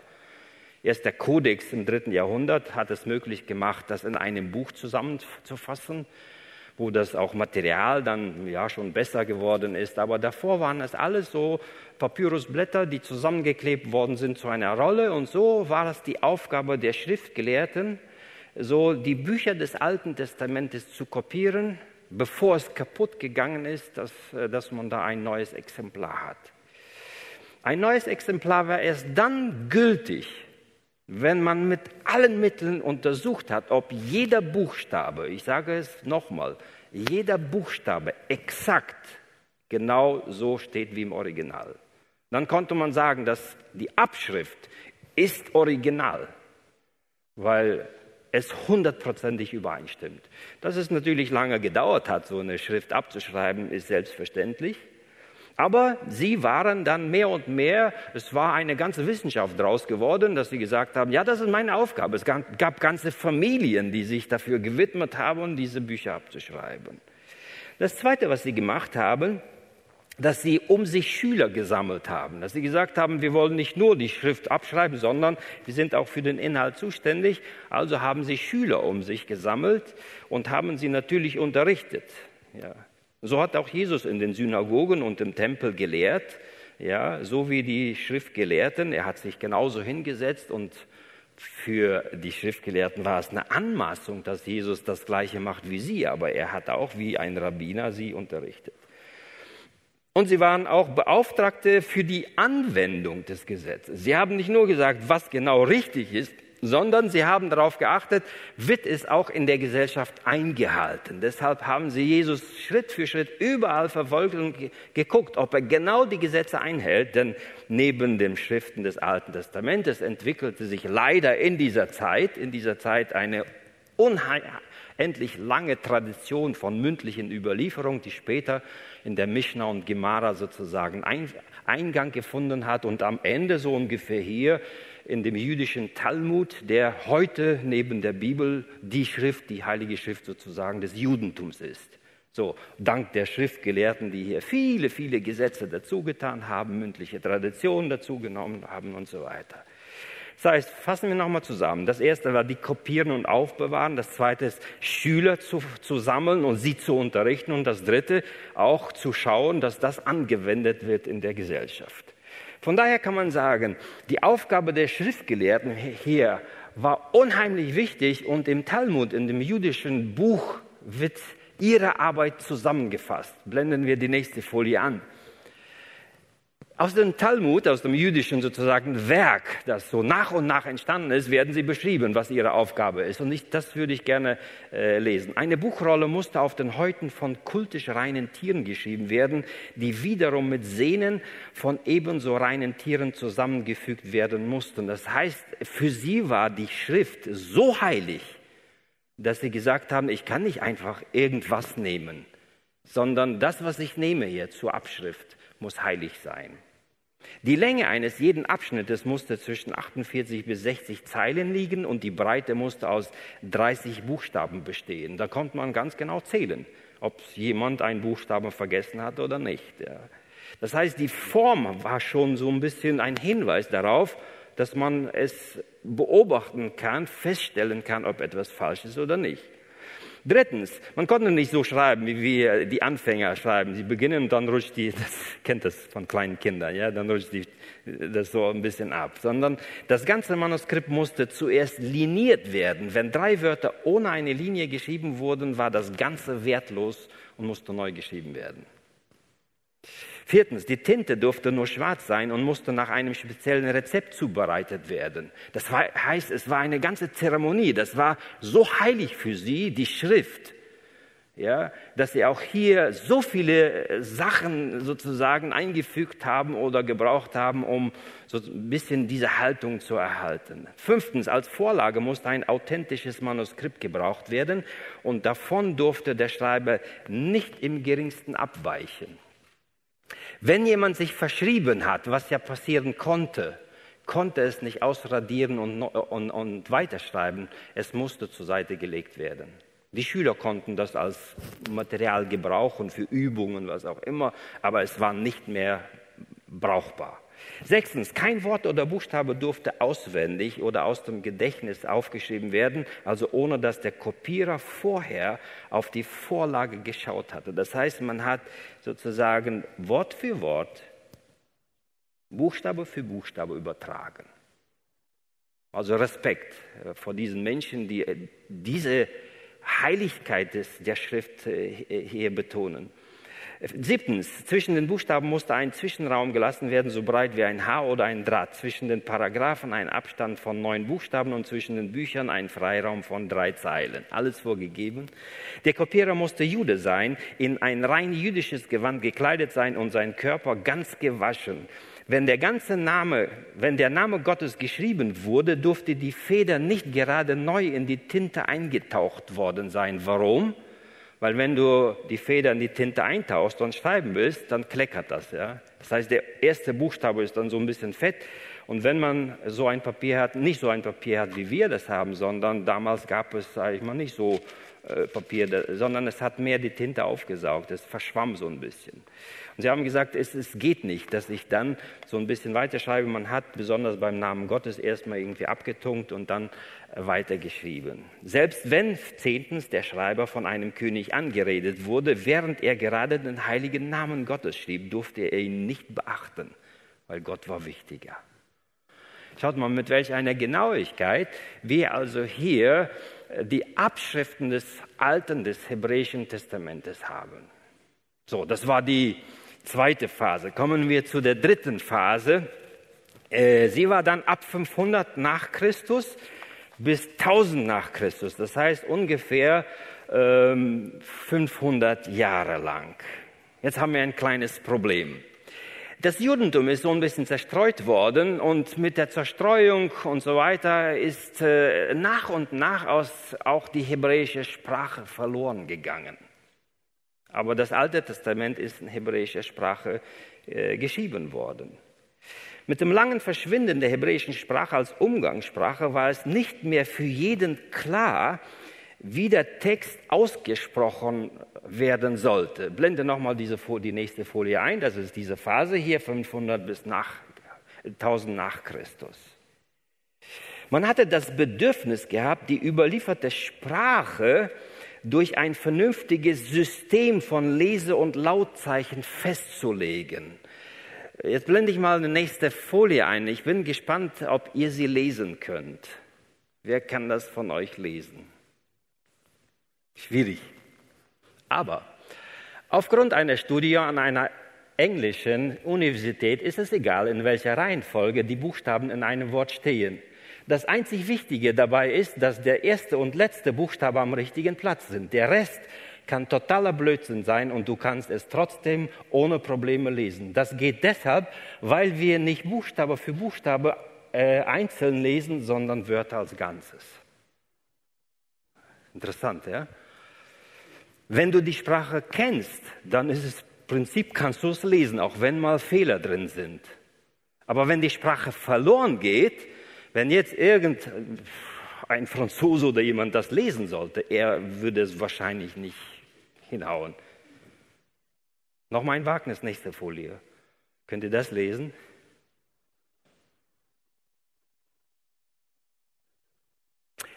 Erst der Kodex im dritten Jahrhundert hat es möglich gemacht, das in einem Buch zusammenzufassen wo das auch Material dann ja schon besser geworden ist. Aber davor waren es alles so Papyrusblätter, die zusammengeklebt worden sind zu einer Rolle. Und so war es die Aufgabe der Schriftgelehrten, so die Bücher des Alten Testamentes zu kopieren, bevor es kaputt gegangen ist, dass, äh, dass man da ein neues Exemplar hat. Ein neues Exemplar war erst dann gültig, wenn man mit allen Mitteln untersucht hat, ob jeder Buchstabe, ich sage es nochmal, jeder Buchstabe exakt genau so steht wie im Original. Dann konnte man sagen, dass die Abschrift ist original, weil es hundertprozentig übereinstimmt. Dass es natürlich lange gedauert hat, so eine Schrift abzuschreiben, ist selbstverständlich. Aber sie waren dann mehr und mehr, es war eine ganze Wissenschaft daraus geworden, dass sie gesagt haben, ja, das ist meine Aufgabe. Es gab ganze Familien, die sich dafür gewidmet haben, diese Bücher abzuschreiben. Das Zweite, was sie gemacht haben, dass sie um sich Schüler gesammelt haben, dass sie gesagt haben, wir wollen nicht nur die Schrift abschreiben, sondern wir sind auch für den Inhalt zuständig. Also haben sie Schüler um sich gesammelt und haben sie natürlich unterrichtet. Ja. So hat auch Jesus in den Synagogen und im Tempel gelehrt, ja, so wie die Schriftgelehrten. Er hat sich genauso hingesetzt und für die Schriftgelehrten war es eine Anmaßung, dass Jesus das Gleiche macht wie sie, aber er hat auch wie ein Rabbiner sie unterrichtet. Und sie waren auch Beauftragte für die Anwendung des Gesetzes. Sie haben nicht nur gesagt, was genau richtig ist, sondern sie haben darauf geachtet, wird es auch in der Gesellschaft eingehalten. Deshalb haben sie Jesus Schritt für Schritt überall verfolgt und geguckt, ob er genau die Gesetze einhält. Denn neben den Schriften des Alten Testamentes entwickelte sich leider in dieser Zeit, in dieser Zeit eine unendlich lange Tradition von mündlichen Überlieferungen, die später in der Mishnah und Gemara sozusagen Eingang gefunden hat und am Ende so ungefähr hier in dem jüdischen Talmud, der heute neben der Bibel die Schrift, die heilige Schrift sozusagen des Judentums ist. So, dank der Schriftgelehrten, die hier viele, viele Gesetze dazugetan haben, mündliche Traditionen dazugenommen haben und so weiter. Das heißt, fassen wir nochmal zusammen. Das erste war die Kopieren und Aufbewahren. Das zweite ist Schüler zu, zu sammeln und sie zu unterrichten. Und das dritte auch zu schauen, dass das angewendet wird in der Gesellschaft. Von daher kann man sagen, die Aufgabe der Schriftgelehrten hier war unheimlich wichtig und im Talmud, in dem jüdischen Buch, wird ihre Arbeit zusammengefasst. Blenden wir die nächste Folie an. Aus dem Talmud, aus dem jüdischen sozusagen Werk, das so nach und nach entstanden ist, werden sie beschrieben, was ihre Aufgabe ist. Und ich, das würde ich gerne äh, lesen. Eine Buchrolle musste auf den Häuten von kultisch reinen Tieren geschrieben werden, die wiederum mit Sehnen von ebenso reinen Tieren zusammengefügt werden mussten. Das heißt, für sie war die Schrift so heilig, dass sie gesagt haben, ich kann nicht einfach irgendwas nehmen, sondern das, was ich nehme hier zur Abschrift, muss heilig sein. Die Länge eines jeden Abschnittes musste zwischen 48 bis 60 Zeilen liegen und die Breite musste aus 30 Buchstaben bestehen. Da konnte man ganz genau zählen, ob jemand einen Buchstaben vergessen hat oder nicht. Das heißt, die Form war schon so ein bisschen ein Hinweis darauf, dass man es beobachten kann, feststellen kann, ob etwas falsch ist oder nicht. Drittens, man konnte nicht so schreiben, wie wir die Anfänger schreiben. Sie beginnen dann rutscht die, das kennt das von kleinen Kindern, ja, dann rutscht die, das so ein bisschen ab. Sondern das ganze Manuskript musste zuerst liniert werden. Wenn drei Wörter ohne eine Linie geschrieben wurden, war das Ganze wertlos und musste neu geschrieben werden. Viertens, die Tinte durfte nur schwarz sein und musste nach einem speziellen Rezept zubereitet werden. Das heißt, es war eine ganze Zeremonie. Das war so heilig für sie, die Schrift, ja, dass sie auch hier so viele äh, Sachen sozusagen eingefügt haben oder gebraucht haben, um so ein bisschen diese Haltung zu erhalten. Fünftens, als Vorlage musste ein authentisches Manuskript gebraucht werden und davon durfte der Schreiber nicht im geringsten abweichen. Wenn jemand sich verschrieben hat, was ja passieren konnte, konnte es nicht ausradieren und, und, und weiterschreiben. Es musste zur Seite gelegt werden. Die Schüler konnten das als Material gebrauchen für Übungen, was auch immer, aber es war nicht mehr brauchbar. Sechstens, kein Wort oder Buchstabe durfte auswendig oder aus dem Gedächtnis aufgeschrieben werden, also ohne dass der Kopierer vorher auf die Vorlage geschaut hatte. Das heißt, man hat sozusagen Wort für Wort, Buchstabe für Buchstabe übertragen. Also Respekt äh, vor diesen Menschen, die äh, diese Heiligkeit der Schrift äh, hier betonen. Siebtens, zwischen den Buchstaben musste ein Zwischenraum gelassen werden, so breit wie ein Haar oder ein Draht. Zwischen den Paragraphen ein Abstand von neun Buchstaben und zwischen den Büchern ein Freiraum von drei Zeilen. Alles vorgegeben. Der Kopierer musste Jude sein, in ein rein jüdisches Gewand gekleidet sein und sein Körper ganz gewaschen. Wenn der ganze Name, wenn der Name Gottes geschrieben wurde, durfte die Feder nicht gerade neu in die Tinte eingetaucht worden sein. Warum? Weil wenn du die Feder in die Tinte eintauchst und schreiben willst, dann kleckert das. Ja? Das heißt, der erste Buchstabe ist dann so ein bisschen fett. Und wenn man so ein Papier hat, nicht so ein Papier hat, wie wir das haben, sondern damals gab es, sage ich mal, nicht so Papier, sondern es hat mehr die Tinte aufgesaugt. Es verschwamm so ein bisschen. Und sie haben gesagt, es, es geht nicht, dass ich dann so ein bisschen weiterschreibe. Man hat besonders beim Namen Gottes erstmal irgendwie abgetunkt und dann weitergeschrieben. Selbst wenn zehntens der Schreiber von einem König angeredet wurde, während er gerade den heiligen Namen Gottes schrieb, durfte er ihn nicht beachten, weil Gott war wichtiger. Schaut mal, mit welch einer Genauigkeit wir also hier äh, die Abschriften des Alten, des Hebräischen Testamentes haben. So, das war die zweite Phase. Kommen wir zu der dritten Phase. Äh, sie war dann ab 500 nach Christus bis 1000 nach Christus. Das heißt ungefähr 500 ähm, Jahre lang. Jetzt haben wir ein kleines Problem. Das Judentum ist so ein bisschen zerstreut worden und mit der Zerstreuung und so weiter ist äh, nach und nach aus auch die hebräische Sprache verloren gegangen. Aber das Alte Testament ist in hebräischer Sprache äh, geschrieben worden. Mit dem langen Verschwinden der hebräischen Sprache als Umgangssprache war es nicht mehr für jeden klar, wie der Text ausgesprochen werden sollte. Blende nochmal diese, die nächste Folie ein. Das ist diese Phase hier, 500 bis nach, 1000 nach Christus. Man hatte das Bedürfnis gehabt, die überlieferte Sprache durch ein vernünftiges System von Lese- und Lautzeichen festzulegen. Jetzt blende ich mal eine nächste Folie ein. Ich bin gespannt, ob ihr sie lesen könnt. Wer kann das von euch lesen? Schwierig. Aber aufgrund einer Studie an einer englischen Universität ist es egal, in welcher Reihenfolge die Buchstaben in einem Wort stehen. Das einzig Wichtige dabei ist, dass der erste und letzte Buchstabe am richtigen Platz sind. Der Rest kann totaler Blödsinn sein und du kannst es trotzdem ohne Probleme lesen. Das geht deshalb, weil wir nicht Buchstabe für Buchstabe äh, einzeln lesen, sondern Wörter als Ganzes. Interessant, ja? Wenn du die Sprache kennst, dann ist es Prinzip kannst du es lesen, auch wenn mal Fehler drin sind. Aber wenn die Sprache verloren geht, wenn jetzt irgendein Franzose oder jemand das lesen sollte, er würde es wahrscheinlich nicht hinhauen. Noch mein Wagnis, nächste Folie. Könnt ihr das lesen?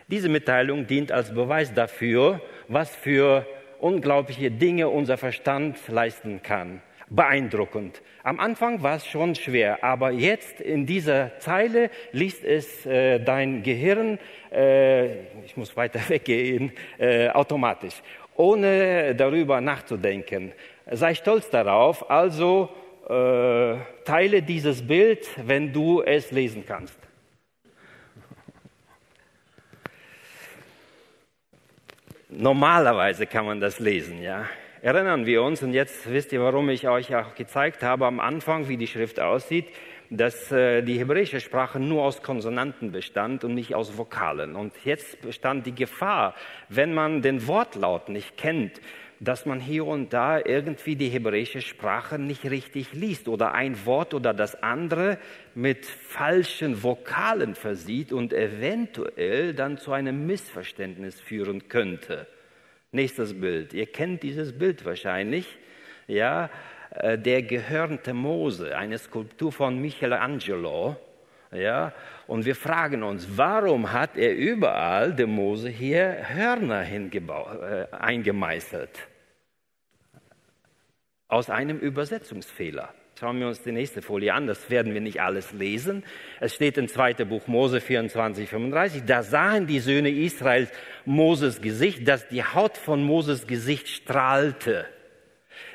Diese Mitteilung dient als Beweis dafür, was für unglaubliche Dinge unser Verstand leisten kann. Beeindruckend. Am Anfang war es schon schwer, aber jetzt in dieser Zeile liest es äh, dein Gehirn, äh, ich muss weiter weggehen, äh, automatisch ohne darüber nachzudenken. Sei stolz darauf, also äh, teile dieses Bild, wenn du es lesen kannst. Normalerweise kann man das lesen, ja. Erinnern wir uns, und jetzt wisst ihr, warum ich euch auch gezeigt habe am Anfang, wie die Schrift aussieht dass äh, die hebräische Sprache nur aus Konsonanten bestand und nicht aus Vokalen. Und jetzt bestand die Gefahr, wenn man den Wortlaut nicht kennt, dass man hier und da irgendwie die hebräische Sprache nicht richtig liest oder ein Wort oder das andere mit falschen Vokalen versieht und eventuell dann zu einem Missverständnis führen könnte. Nächstes Bild. Ihr kennt dieses Bild wahrscheinlich. Ja, äh, der gehörnte Mose, eine Skulptur von Michelangelo. Ja, und wir fragen uns, warum hat er überall dem Mose hier Hörner äh, eingemeißelt? Aus einem Übersetzungsfehler. Schauen wir uns die nächste Folie an, das werden wir nicht alles lesen. Es steht im 2. Buch Mose 24, 35, da sahen die Söhne Israels Moses Gesicht, dass die Haut von Moses Gesicht strahlte.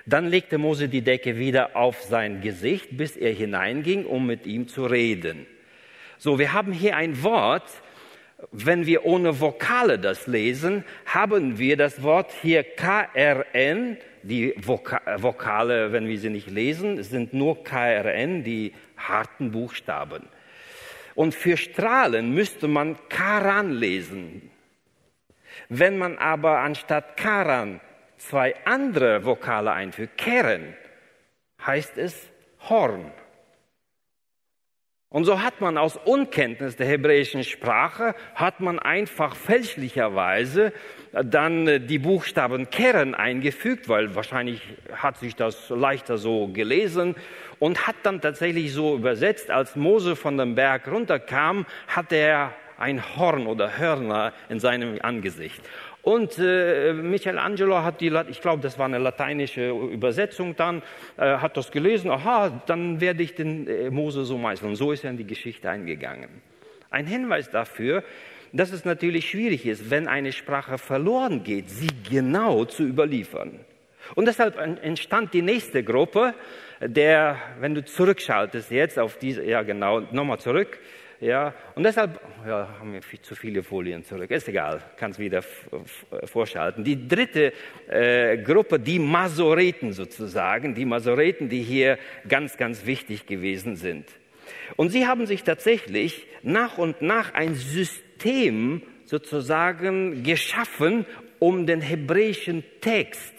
Dann legte Mose die Decke wieder auf sein Gesicht, bis er hineinging, um mit ihm zu reden. So, wir haben hier ein Wort, wenn wir ohne Vokale das lesen, haben wir das Wort hier KRN. Die Vokale, wenn wir sie nicht lesen, sind nur KRN, die harten Buchstaben. Und für Strahlen müsste man Karan lesen. Wenn man aber anstatt Karan zwei andere Vokale einfügt, Keren, heißt es Horn. Und so hat man aus Unkenntnis der hebräischen Sprache, hat man einfach fälschlicherweise dann die Buchstaben Keren eingefügt, weil wahrscheinlich hat sich das leichter so gelesen und hat dann tatsächlich so übersetzt, als Mose von dem Berg runterkam, hatte er ein Horn oder Hörner in seinem Angesicht. Und äh, Michelangelo hat die, ich glaube, das war eine lateinische Übersetzung dann, äh, hat das gelesen, aha, dann werde ich den äh, Mose so meißeln. Und so ist er in die Geschichte eingegangen. Ein Hinweis dafür, dass es natürlich schwierig ist, wenn eine Sprache verloren geht, sie genau zu überliefern. Und deshalb entstand die nächste Gruppe, der, wenn du zurückschaltest jetzt auf diese, ja genau, nochmal zurück, ja, und deshalb ja, haben wir viel, zu viele Folien zurück. Ist egal, kannst wieder vorschalten. Die dritte äh, Gruppe, die Masoreten sozusagen, die Masoreten, die hier ganz, ganz wichtig gewesen sind. Und sie haben sich tatsächlich nach und nach ein System sozusagen geschaffen, um den hebräischen Text,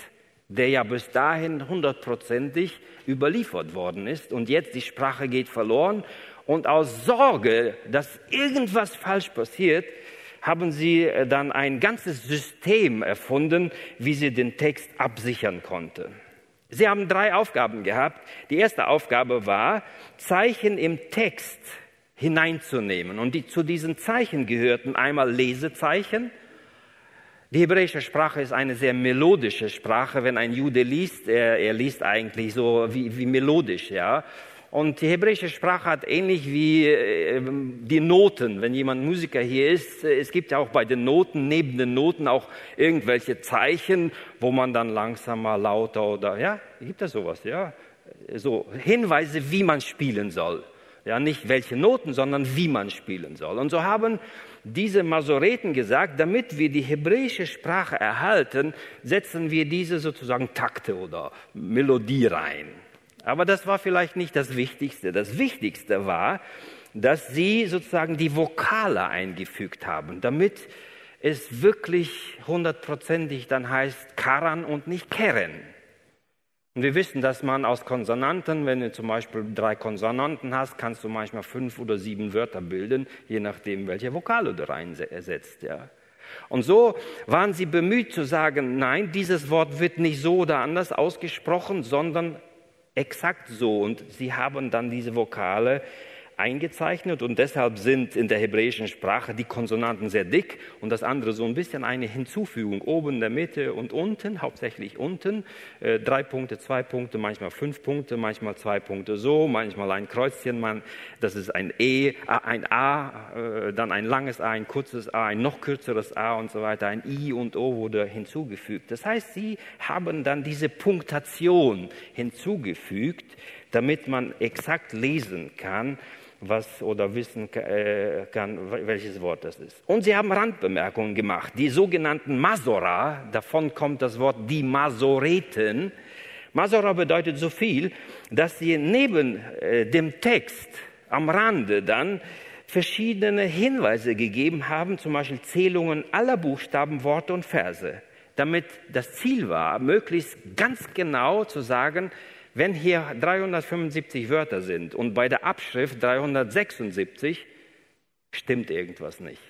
der ja bis dahin hundertprozentig überliefert worden ist und jetzt die Sprache geht verloren und aus Sorge, dass irgendwas falsch passiert, haben sie äh, dann ein ganzes System erfunden, wie sie den Text absichern konnten. Sie haben drei Aufgaben gehabt. Die erste Aufgabe war, Zeichen im Text hineinzunehmen. Und die, zu diesen Zeichen gehörten einmal Lesezeichen. Die hebräische Sprache ist eine sehr melodische Sprache. Wenn ein Jude liest, er, er liest eigentlich so wie, wie melodisch, ja. Und die hebräische Sprache hat ähnlich wie äh, die Noten. Wenn jemand Musiker hier ist, äh, es gibt ja auch bei den Noten, neben den Noten auch irgendwelche Zeichen, wo man dann langsamer, lauter oder, ja, gibt es sowas, ja? So Hinweise, wie man spielen soll. Ja, nicht welche Noten, sondern wie man spielen soll. Und so haben diese Masoreten gesagt, damit wir die hebräische Sprache erhalten, setzen wir diese sozusagen Takte oder Melodie rein. Aber das war vielleicht nicht das Wichtigste. Das Wichtigste war, dass sie sozusagen die Vokale eingefügt haben, damit es wirklich hundertprozentig dann heißt Karan und nicht Keren. Und wir wissen, dass man aus Konsonanten, wenn du zum Beispiel drei Konsonanten hast, kannst du manchmal fünf oder sieben Wörter bilden, je nachdem, welche Vokale du reinsetzt. Ja. Und so waren sie bemüht zu sagen, nein, dieses Wort wird nicht so oder anders ausgesprochen, sondern exakt so. Und sie haben dann diese Vokale eingezeichnet und deshalb sind in der hebräischen Sprache die Konsonanten sehr dick und das andere so ein bisschen eine Hinzufügung, oben in der Mitte und unten, hauptsächlich unten, äh, drei Punkte, zwei Punkte, manchmal fünf Punkte, manchmal zwei Punkte so, manchmal ein Kreuzchen, man, das ist ein E, ein A, äh, dann ein langes A, ein kurzes A, ein noch kürzeres A und so weiter, ein I und O wurde hinzugefügt. Das heißt, sie haben dann diese Punktation hinzugefügt, damit man exakt lesen kann, was oder wissen äh, kann, welches Wort das ist. Und sie haben Randbemerkungen gemacht. Die sogenannten Masora, davon kommt das Wort die Masoreten. Masora bedeutet so viel, dass sie neben äh, dem Text am Rande dann verschiedene Hinweise gegeben haben, zum Beispiel Zählungen aller Buchstaben, Worte und Verse, damit das Ziel war, möglichst ganz genau zu sagen, wenn hier 375 Wörter sind und bei der Abschrift 376, stimmt irgendwas nicht.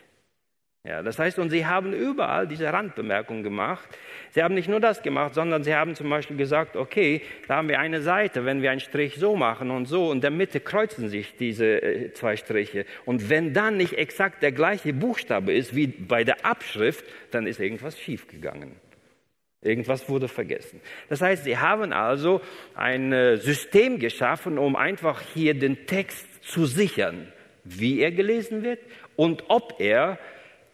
Ja, das heißt, und sie haben überall diese Randbemerkungen gemacht. Sie haben nicht nur das gemacht, sondern sie haben zum Beispiel gesagt, okay, da haben wir eine Seite, wenn wir einen Strich so machen und so, und in der Mitte kreuzen sich diese äh, zwei Striche. Und wenn dann nicht exakt der gleiche Buchstabe ist wie bei der Abschrift, dann ist irgendwas schiefgegangen. Irgendwas wurde vergessen. Das heißt, sie haben also ein äh, System geschaffen, um einfach hier den Text zu sichern, wie er gelesen wird und ob er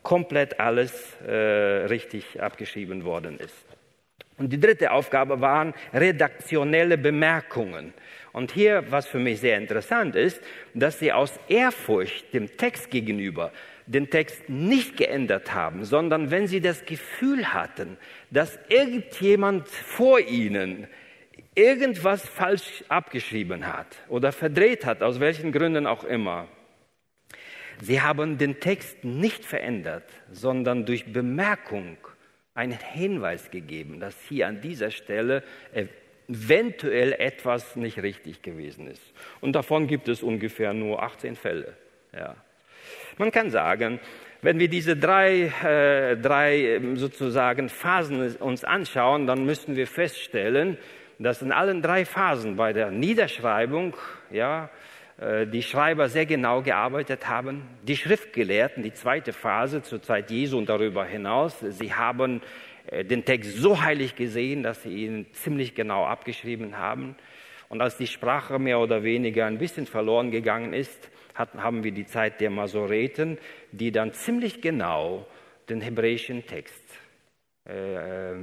komplett alles äh, richtig abgeschrieben worden ist. Und die dritte Aufgabe waren redaktionelle Bemerkungen. Und hier, was für mich sehr interessant ist, dass sie aus Ehrfurcht dem Text gegenüber den Text nicht geändert haben, sondern wenn sie das Gefühl hatten, dass irgendjemand vor ihnen irgendwas falsch abgeschrieben hat oder verdreht hat, aus welchen Gründen auch immer. Sie haben den Text nicht verändert, sondern durch Bemerkung einen Hinweis gegeben, dass hier an dieser Stelle eventuell etwas nicht richtig gewesen ist. Und davon gibt es ungefähr nur 18 Fälle. Ja. Man kann sagen, wenn wir diese drei, äh, drei ähm, sozusagen Phasen uns anschauen, dann müssen wir feststellen, dass in allen drei Phasen bei der Niederschreibung ja, äh, die Schreiber sehr genau gearbeitet haben. Die Schriftgelehrten, die zweite Phase zur Zeit Jesu und darüber hinaus, sie haben äh, den Text so heilig gesehen, dass sie ihn ziemlich genau abgeschrieben haben. Und als die Sprache mehr oder weniger ein bisschen verloren gegangen ist, hatten, haben wir die Zeit der Masoreten, die dann ziemlich genau den hebräischen Text äh,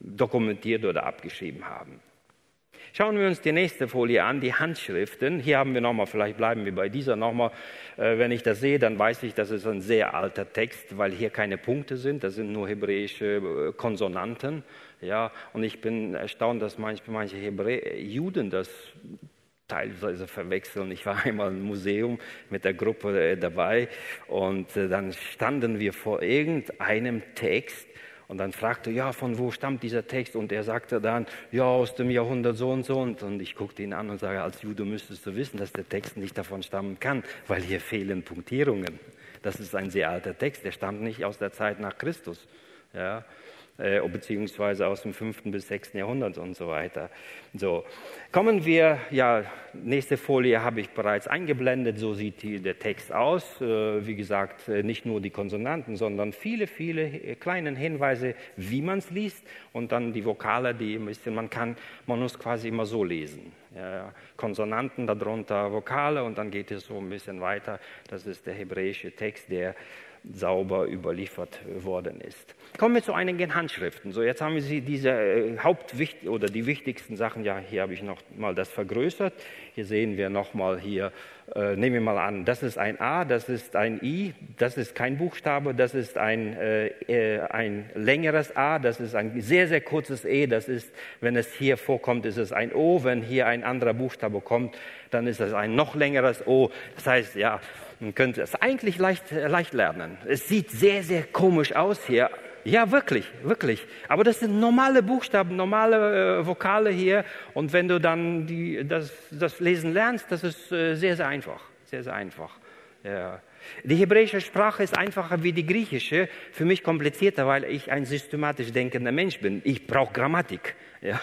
dokumentiert oder abgeschrieben haben. Schauen wir uns die nächste Folie an, die Handschriften. Hier haben wir nochmal, vielleicht bleiben wir bei dieser nochmal. Äh, wenn ich das sehe, dann weiß ich, das ist ein sehr alter Text, weil hier keine Punkte sind, das sind nur hebräische äh, Konsonanten. Ja, und ich bin erstaunt, dass manche, manche Hebrä Juden das teilweise verwechseln. Ich war einmal im Museum mit der Gruppe äh, dabei und äh, dann standen wir vor irgendeinem Text und dann fragte, ja, von wo stammt dieser Text? Und er sagte dann, ja, aus dem Jahrhundert so und so. Und, und ich guckte ihn an und sage, als Jude müsstest du wissen, dass der Text nicht davon stammen kann, weil hier fehlen Punktierungen. Das ist ein sehr alter Text, der stammt nicht aus der Zeit nach Christus. Ja, äh, beziehungsweise aus dem 5. bis 6. Jahrhundert und so weiter. So, kommen wir, ja, nächste Folie habe ich bereits eingeblendet, so sieht die, der Text aus. Äh, wie gesagt, äh, nicht nur die Konsonanten, sondern viele, viele äh, kleine Hinweise, wie man es liest und dann die Vokale, die ein bisschen, man kann, man muss quasi immer so lesen. Ja, Konsonanten, darunter Vokale und dann geht es so ein bisschen weiter. Das ist der hebräische Text, der sauber überliefert worden ist. Kommen wir zu einigen Handschriften. So, jetzt haben wir diese äh, Hauptwicht oder die wichtigsten Sachen. Ja, hier habe ich noch mal das vergrößert. Hier sehen wir noch mal hier. Äh, nehmen wir mal an, das ist ein A, das ist ein I, das ist kein Buchstabe, das ist ein, äh, äh ein längeres A, das ist ein sehr, sehr kurzes E, das ist, wenn es hier vorkommt, ist es ein O, wenn hier ein anderer Buchstabe kommt, dann ist es ein noch längeres O. Das heißt, ja, man könnte es eigentlich leicht, äh, leicht lernen. Es sieht sehr, sehr komisch aus hier. Ja, wirklich, wirklich. Aber das sind normale Buchstaben, normale äh, Vokale hier. Und wenn du dann die, das, das Lesen lernst, das ist äh, sehr, sehr einfach. Sehr, sehr einfach. Ja. Die hebräische Sprache ist einfacher wie die griechische. Für mich komplizierter, weil ich ein systematisch denkender Mensch bin. Ich brauche Grammatik. Ja.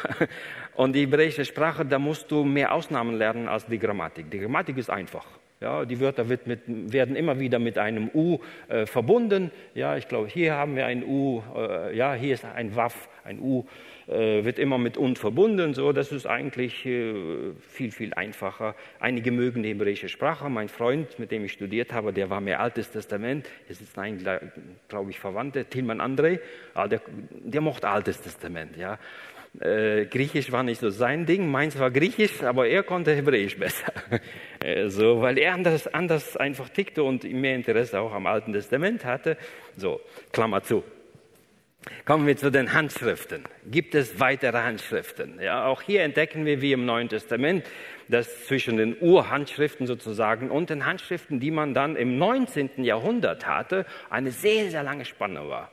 Und die hebräische Sprache, da musst du mehr Ausnahmen lernen als die Grammatik. Die Grammatik ist einfach. Ja, die Wörter mit, werden immer wieder mit einem U äh, verbunden. Ja, ich glaube, hier haben wir ein U, äh, ja, hier ist ein Waff, ein U äh, wird immer mit und verbunden. So, das ist eigentlich äh, viel, viel einfacher. Einige mögen die hebräische Sprache. Mein Freund, mit dem ich studiert habe, der war mehr Altes Testament. Es ist ein, glaube ich, Verwandter, Tilman André. Ah, der, der mochte Altes Testament. Ja. Äh, Griechisch war nicht so sein Ding, meins war Griechisch, aber er konnte Hebräisch besser. äh, so, weil er anders, anders einfach tickte und mehr Interesse auch am Alten Testament hatte. So, Klammer zu. Kommen wir zu den Handschriften. Gibt es weitere Handschriften? Ja, auch hier entdecken wir wie im Neuen Testament, dass zwischen den Urhandschriften sozusagen und den Handschriften, die man dann im 19. Jahrhundert hatte, eine sehr, sehr lange Spanne war.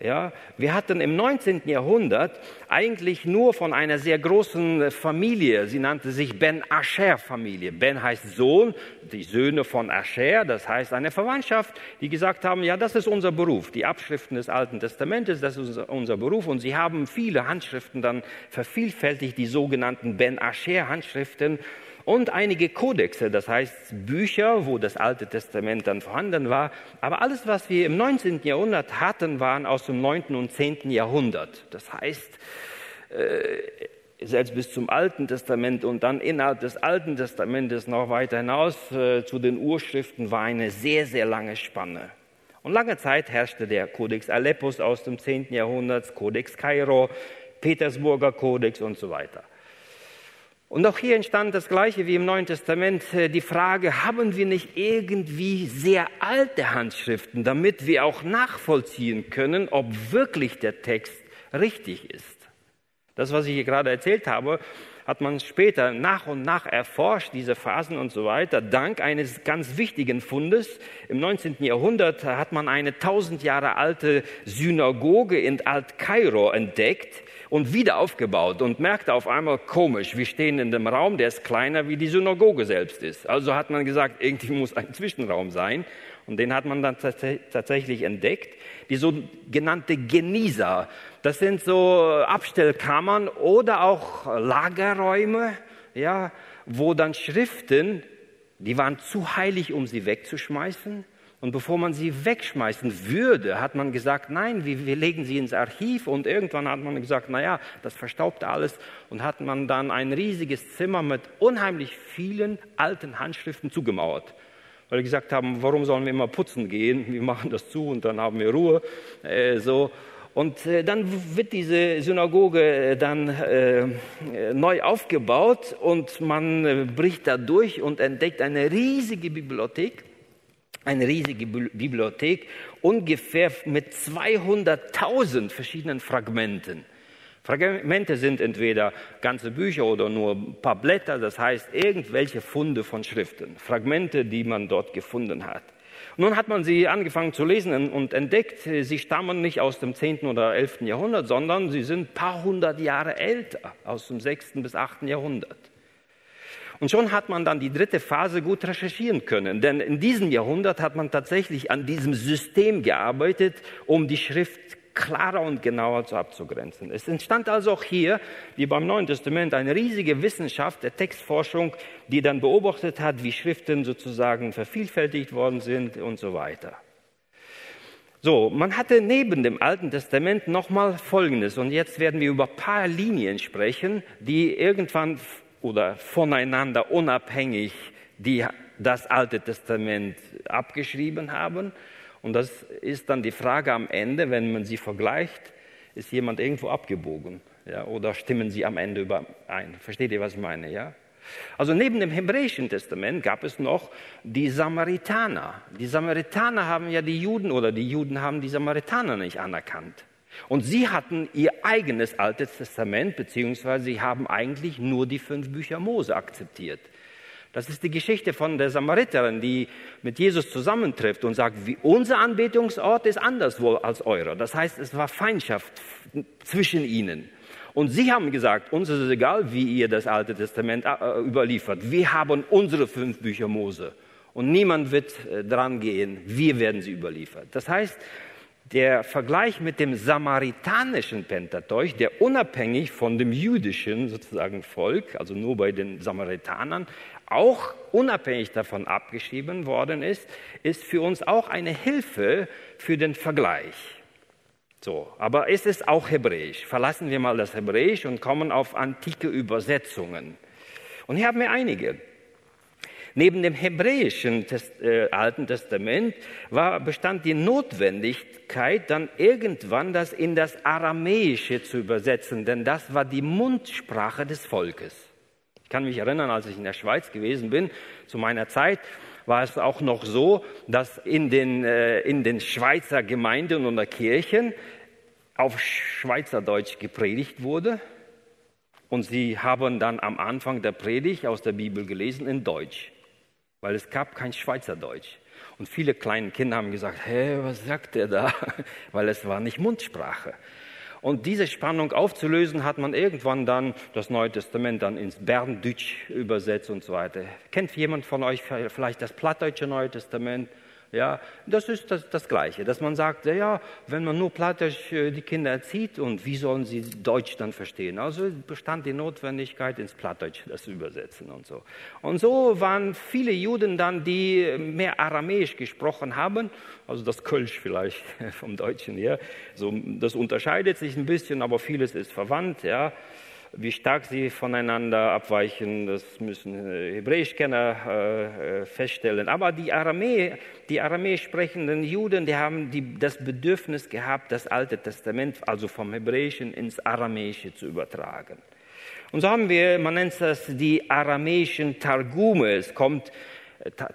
Ja, wir hatten im 19. Jahrhundert eigentlich nur von einer sehr großen Familie, sie nannte sich Ben Asher Familie. Ben heißt Sohn, die Söhne von Asher, das heißt eine Verwandtschaft, die gesagt haben, ja, das ist unser Beruf, die Abschriften des Alten Testamentes, das ist unser Beruf und sie haben viele Handschriften dann vervielfältigt, die sogenannten Ben Asher Handschriften und einige Kodexe, das heißt Bücher, wo das Alte Testament dann vorhanden war. Aber alles, was wir im 19. Jahrhundert hatten, waren aus dem 9. und 10. Jahrhundert. Das heißt, äh, selbst bis zum Alten Testament und dann innerhalb des Alten Testamentes noch weiter hinaus äh, zu den Urschriften war eine sehr, sehr lange Spanne. Und lange Zeit herrschte der Codex Aleppus aus dem 10. Jahrhundert, Codex Kairo, Petersburger Kodex und so weiter. Und auch hier entstand das Gleiche wie im Neuen Testament äh, die Frage, haben wir nicht irgendwie sehr alte Handschriften, damit wir auch nachvollziehen können, ob wirklich der Text richtig ist. Das, was ich hier gerade erzählt habe, hat man später nach und nach erforscht, diese Phasen und so weiter. Dank eines ganz wichtigen Fundes im 19. Jahrhundert hat man eine tausend Jahre alte Synagoge in Alt-Kairo entdeckt, und wieder aufgebaut und merkte auf einmal komisch, wir stehen in dem Raum, der ist kleiner wie die Synagoge selbst ist. Also hat man gesagt, irgendwie muss ein Zwischenraum sein und den hat man dann tatsächlich entdeckt. Die sogenannte Genisa, das sind so Abstellkammern oder auch Lagerräume, ja, wo dann Schriften, die waren zu heilig, um sie wegzuschmeißen, und bevor man sie wegschmeißen würde, hat man gesagt, nein, wir, wir legen sie ins Archiv. Und irgendwann hat man gesagt, na ja, das verstaubt alles. Und hat man dann ein riesiges Zimmer mit unheimlich vielen alten Handschriften zugemauert. Weil wir gesagt haben, warum sollen wir immer putzen gehen? Wir machen das zu und dann haben wir Ruhe. Äh, so. Und äh, dann wird diese Synagoge äh, dann äh, neu aufgebaut und man äh, bricht da durch und entdeckt eine riesige Bibliothek eine riesige Bibliothek, ungefähr mit 200.000 verschiedenen Fragmenten. Fragmente sind entweder ganze Bücher oder nur ein paar Blätter, das heißt irgendwelche Funde von Schriften, Fragmente, die man dort gefunden hat. Nun hat man sie angefangen zu lesen und entdeckt, sie stammen nicht aus dem 10. oder 11. Jahrhundert, sondern sie sind ein paar hundert Jahre älter, aus dem 6. bis 8. Jahrhundert. Und schon hat man dann die dritte Phase gut recherchieren können. Denn in diesem Jahrhundert hat man tatsächlich an diesem System gearbeitet, um die Schrift klarer und genauer zu abzugrenzen. Es entstand also auch hier, wie beim Neuen Testament, eine riesige Wissenschaft der Textforschung, die dann beobachtet hat, wie Schriften sozusagen vervielfältigt worden sind und so weiter. So, man hatte neben dem Alten Testament nochmal Folgendes. Und jetzt werden wir über ein paar Linien sprechen, die irgendwann oder voneinander unabhängig die das Alte Testament abgeschrieben haben. Und das ist dann die Frage am Ende, wenn man sie vergleicht, ist jemand irgendwo abgebogen? Ja, oder stimmen sie am Ende überein? Versteht ihr, was ich meine? Ja? Also neben dem Hebräischen Testament gab es noch die Samaritaner. Die Samaritaner haben ja die Juden oder die Juden haben die Samaritaner nicht anerkannt. Und sie hatten ihr eigenes Altes Testament, beziehungsweise sie haben eigentlich nur die fünf Bücher Mose akzeptiert. Das ist die Geschichte von der Samariterin, die mit Jesus zusammentrifft und sagt, wie unser Anbetungsort ist anderswo als eurer. Das heißt, es war Feindschaft zwischen ihnen. Und sie haben gesagt, uns ist es egal, wie ihr das Alte Testament äh, überliefert. Wir haben unsere fünf Bücher Mose. Und niemand wird äh, dran gehen. Wir werden sie überliefert. Das heißt, der Vergleich mit dem samaritanischen Pentateuch, der unabhängig von dem jüdischen sozusagen Volk, also nur bei den Samaritanern, auch unabhängig davon abgeschrieben worden ist, ist für uns auch eine Hilfe für den Vergleich. So, aber es ist auch Hebräisch. Verlassen wir mal das Hebräisch und kommen auf antike Übersetzungen. Und hier haben wir einige. Neben dem hebräischen Test, äh, Alten Testament war, bestand die Notwendigkeit, dann irgendwann das in das Aramäische zu übersetzen, denn das war die Mundsprache des Volkes. Ich kann mich erinnern, als ich in der Schweiz gewesen bin, zu meiner Zeit, war es auch noch so, dass in den, äh, in den Schweizer Gemeinden oder Kirchen auf Schweizerdeutsch gepredigt wurde. Und sie haben dann am Anfang der Predigt aus der Bibel gelesen in Deutsch weil es gab kein Schweizerdeutsch. Und viele kleine Kinder haben gesagt, hä, was sagt der da? Weil es war nicht Mundsprache. Und diese Spannung aufzulösen, hat man irgendwann dann das Neue Testament dann ins Berndeutsch übersetzt und so weiter. Kennt jemand von euch vielleicht das Plattdeutsche Neue Testament? Ja, das ist das, das Gleiche, dass man sagt, ja, wenn man nur Plattdeutsch äh, die Kinder erzieht und wie sollen sie Deutsch dann verstehen? Also bestand die Notwendigkeit, ins Plattdeutsch das zu übersetzen und so. Und so waren viele Juden dann, die mehr Aramäisch gesprochen haben, also das Kölsch vielleicht vom Deutschen her. So, das unterscheidet sich ein bisschen, aber vieles ist verwandt, ja. Wie stark sie voneinander abweichen, das müssen äh, Hebräischkenner äh, feststellen. Aber die, Aramä, die aramäisch sprechenden Juden, die haben die, das Bedürfnis gehabt, das Alte Testament, also vom Hebräischen ins Aramäische zu übertragen. Und so haben wir, man nennt das die aramäischen Targume. Es kommt,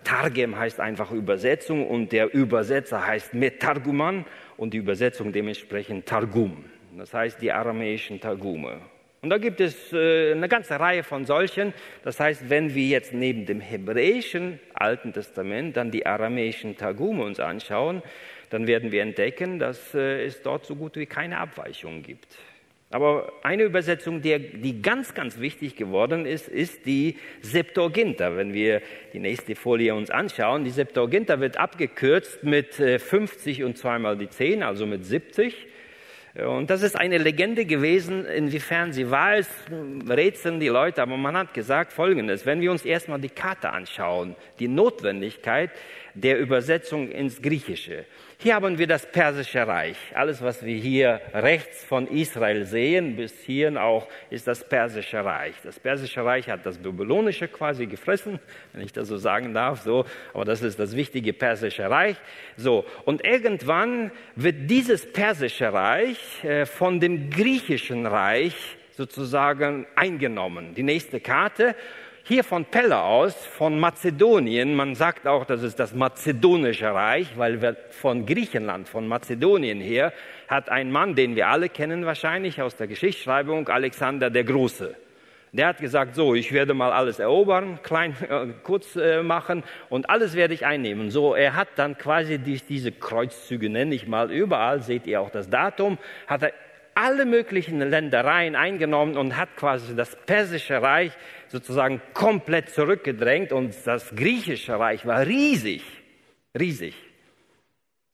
Targem heißt einfach Übersetzung und der Übersetzer heißt Metarguman und die Übersetzung dementsprechend Targum. Das heißt die aramäischen Targume. Und da gibt es äh, eine ganze Reihe von solchen. Das heißt, wenn wir jetzt neben dem hebräischen Alten Testament dann die aramäischen Targume uns anschauen, dann werden wir entdecken, dass äh, es dort so gut wie keine Abweichungen gibt. Aber eine Übersetzung, die, die ganz, ganz wichtig geworden ist, ist die Septuaginta. Wenn wir die nächste Folie uns anschauen, die Septuaginta wird abgekürzt mit 50 äh, und zweimal die 10, also mit 70. Und das ist eine Legende gewesen, inwiefern sie wahr ist, rätseln die Leute, aber man hat gesagt Folgendes, wenn wir uns erstmal die Karte anschauen, die Notwendigkeit der Übersetzung ins Griechische. Hier haben wir das Persische Reich. Alles, was wir hier rechts von Israel sehen, bis hierhin auch, ist das Persische Reich. Das Persische Reich hat das Babylonische quasi gefressen, wenn ich das so sagen darf, so. Aber das ist das wichtige Persische Reich. So. Und irgendwann wird dieses Persische Reich äh, von dem Griechischen Reich sozusagen eingenommen. Die nächste Karte hier von Pella aus, von Mazedonien, man sagt auch, das ist das Mazedonische Reich, weil von Griechenland, von Mazedonien her, hat ein Mann, den wir alle kennen wahrscheinlich aus der Geschichtsschreibung, Alexander der Große. Der hat gesagt, so, ich werde mal alles erobern, klein, äh, kurz äh, machen und alles werde ich einnehmen. So, er hat dann quasi die, diese Kreuzzüge, nenne ich mal, überall, seht ihr auch das Datum, hat er alle möglichen Ländereien eingenommen und hat quasi das persische Reich sozusagen komplett zurückgedrängt und das griechische Reich war riesig, riesig.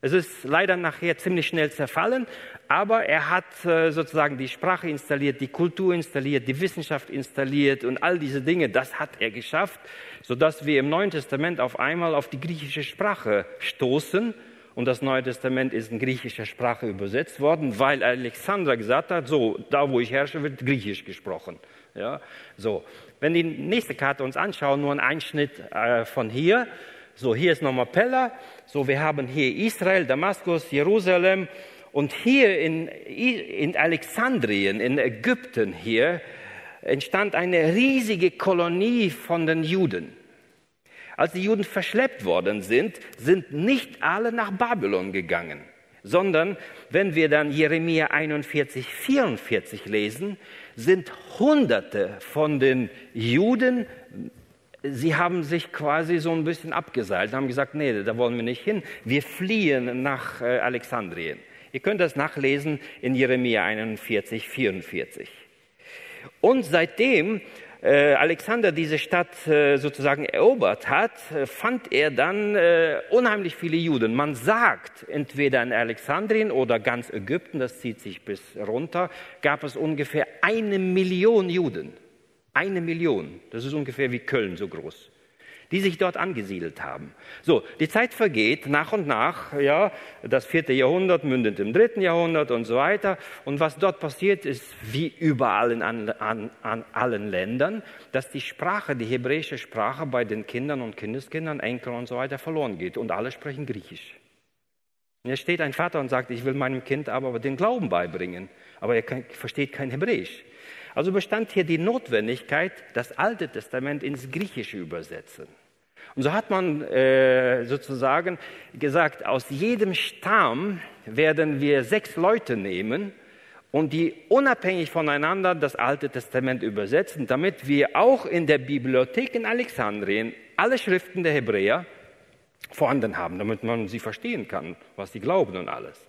Es ist leider nachher ziemlich schnell zerfallen, aber er hat äh, sozusagen die Sprache installiert, die Kultur installiert, die Wissenschaft installiert und all diese Dinge, das hat er geschafft, sodass wir im Neuen Testament auf einmal auf die griechische Sprache stoßen und das Neue Testament ist in griechischer Sprache übersetzt worden, weil Alexander gesagt hat, so, da wo ich herrsche, wird Griechisch gesprochen. Ja, so. Wenn die nächste Karte uns anschauen, nur ein Einschnitt äh, von hier. So, hier ist nochmal Pella. So, wir haben hier Israel, Damaskus, Jerusalem. Und hier in, in Alexandrien, in Ägypten hier, entstand eine riesige Kolonie von den Juden. Als die Juden verschleppt worden sind, sind nicht alle nach Babylon gegangen, sondern wenn wir dann Jeremia 41, 44 lesen, sind Hunderte von den Juden, sie haben sich quasi so ein bisschen abgeseilt, haben gesagt, nee, da wollen wir nicht hin, wir fliehen nach äh, Alexandrien. Ihr könnt das nachlesen in Jeremia 41, 44. Und seitdem Alexander diese Stadt äh, sozusagen erobert hat, äh, fand er dann unheimlich viele Juden. Man sagt, entweder in Alexandrien oder ganz Ägypten, das zieht sich bis runter, gab es ungefähr eine Million Juden. Eine Million. Das ist ungefähr wie Köln so groß die sich dort angesiedelt haben. So, die Zeit vergeht nach und nach, ja, das vierte Jahrhundert mündet im dritten Jahrhundert und so weiter. Und was dort passiert, ist wie überall in an, an, an allen Ländern, dass die Sprache, die hebräische Sprache bei den Kindern und Kindeskindern, Enkeln und so weiter verloren geht und alle sprechen Griechisch. Und jetzt steht ein Vater und sagt, ich will meinem Kind aber den Glauben beibringen, aber er kann, versteht kein Hebräisch. Also bestand hier die Notwendigkeit, das Alte Testament ins Griechische übersetzen. Und so hat man äh, sozusagen gesagt, aus jedem Stamm werden wir sechs Leute nehmen und die unabhängig voneinander das Alte Testament übersetzen, damit wir auch in der Bibliothek in Alexandrien alle Schriften der Hebräer vorhanden haben, damit man sie verstehen kann, was sie glauben und alles.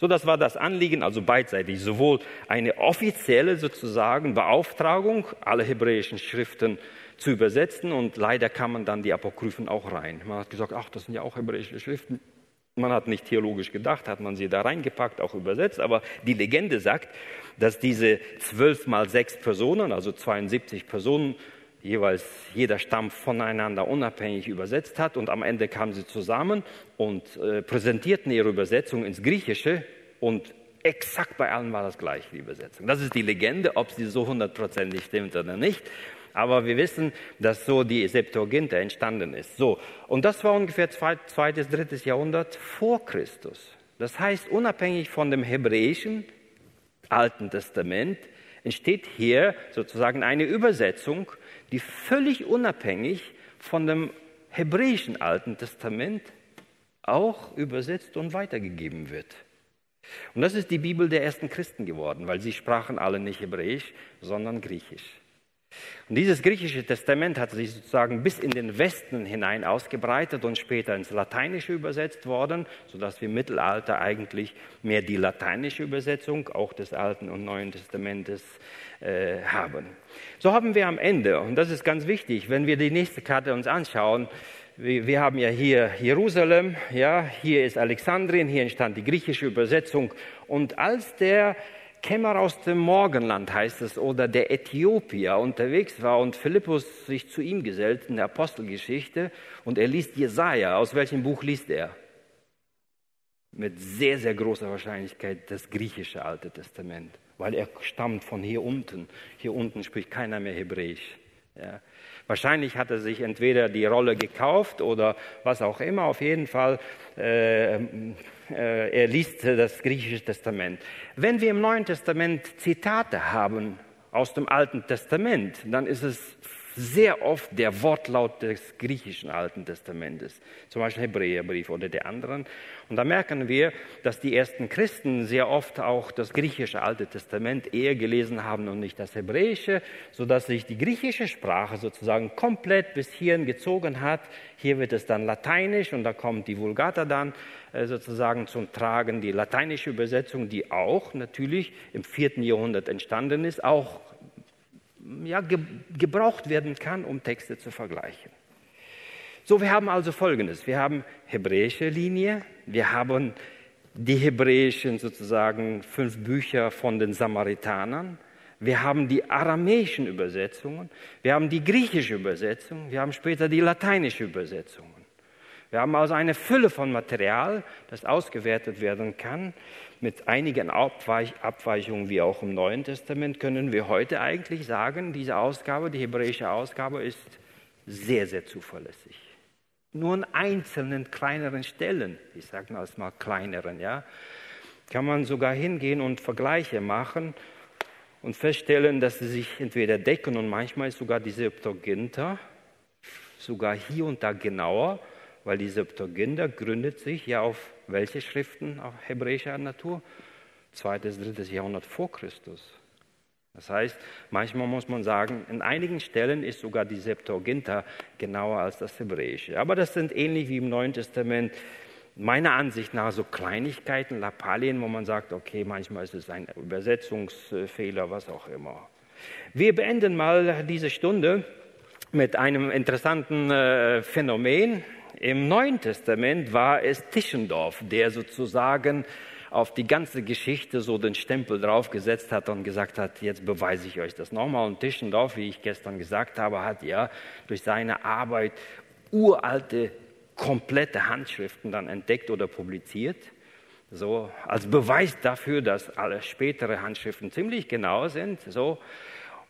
So, das war das Anliegen, also beidseitig, sowohl eine offizielle sozusagen Beauftragung, alle hebräischen Schriften zu übersetzen und leider kam man dann die Apokryphen auch rein. Man hat gesagt, ach, das sind ja auch hebräische Schriften. Man hat nicht theologisch gedacht, hat man sie da reingepackt, auch übersetzt, aber die Legende sagt, dass diese zwölf mal sechs Personen, also 72 Personen, jeweils jeder Stamm voneinander unabhängig übersetzt hat und am Ende kamen sie zusammen und äh, präsentierten ihre Übersetzung ins Griechische und exakt bei allen war das gleich, die Übersetzung. Das ist die Legende, ob sie so hundertprozentig stimmt oder nicht. Aber wir wissen, dass so die Septuaginta entstanden ist. So. Und das war ungefähr zweites, drittes Jahrhundert vor Christus. Das heißt, unabhängig von dem hebräischen Alten Testament entsteht hier sozusagen eine Übersetzung, die völlig unabhängig von dem hebräischen Alten Testament auch übersetzt und weitergegeben wird. Und das ist die Bibel der ersten Christen geworden, weil sie sprachen alle nicht Hebräisch, sondern Griechisch. Und dieses griechische Testament hat sich sozusagen bis in den Westen hinein ausgebreitet und später ins Lateinische übersetzt worden, sodass wir im Mittelalter eigentlich mehr die lateinische Übersetzung auch des Alten und Neuen Testamentes äh, haben. So haben wir am Ende, und das ist ganz wichtig, wenn wir die nächste Karte uns anschauen, wir, wir haben ja hier Jerusalem, ja, hier ist Alexandrien, hier entstand die griechische Übersetzung. Und als der Kämmer aus dem Morgenland heißt es, oder der Äthiopier unterwegs war und Philippus sich zu ihm gesellt in der Apostelgeschichte und er liest Jesaja. Aus welchem Buch liest er? Mit sehr, sehr großer Wahrscheinlichkeit das griechische Alte Testament, weil er stammt von hier unten. Hier unten spricht keiner mehr Hebräisch. Ja. Wahrscheinlich hat er sich entweder die Rolle gekauft oder was auch immer. Auf jeden Fall, äh, er liest das griechische Testament. Wenn wir im Neuen Testament Zitate haben aus dem Alten Testament, dann ist es sehr oft der Wortlaut des griechischen Alten Testamentes, zum Beispiel Hebräerbrief oder der anderen. Und da merken wir, dass die ersten Christen sehr oft auch das griechische Alte Testament eher gelesen haben und nicht das Hebräische, sodass sich die griechische Sprache sozusagen komplett bis hierhin gezogen hat. Hier wird es dann lateinisch und da kommt die Vulgata dann äh, sozusagen zum Tragen, die lateinische Übersetzung, die auch natürlich im vierten Jahrhundert entstanden ist, auch ja, ge gebraucht werden kann, um Texte zu vergleichen. So, wir haben also Folgendes. Wir haben hebräische Linie, wir haben die hebräischen sozusagen fünf Bücher von den Samaritanern, wir haben die aramäischen Übersetzungen, wir haben die griechische Übersetzung, wir haben später die lateinische Übersetzungen. Wir haben also eine Fülle von Material, das ausgewertet werden kann. Mit einigen Abweichungen, wie auch im Neuen Testament, können wir heute eigentlich sagen, diese Ausgabe, die hebräische Ausgabe, ist sehr, sehr zuverlässig. Nur an einzelnen kleineren Stellen, ich sage mal, mal kleineren, ja, kann man sogar hingehen und Vergleiche machen und feststellen, dass sie sich entweder decken und manchmal ist sogar die Septuaginta sogar hier und da genauer weil die Septuaginta gründet sich ja auf welche Schriften auf hebräischer Natur? Zweites, drittes Jahrhundert vor Christus. Das heißt, manchmal muss man sagen, in einigen Stellen ist sogar die Septuaginta genauer als das Hebräische. Aber das sind ähnlich wie im Neuen Testament meiner Ansicht nach so Kleinigkeiten, Lappalien, wo man sagt, okay, manchmal ist es ein Übersetzungsfehler, was auch immer. Wir beenden mal diese Stunde mit einem interessanten äh, Phänomen, im Neuen Testament war es Tischendorf, der sozusagen auf die ganze Geschichte so den Stempel draufgesetzt hat und gesagt hat, jetzt beweise ich euch das nochmal. Und Tischendorf, wie ich gestern gesagt habe, hat ja durch seine Arbeit uralte, komplette Handschriften dann entdeckt oder publiziert. So als Beweis dafür, dass alle spätere Handschriften ziemlich genau sind. So.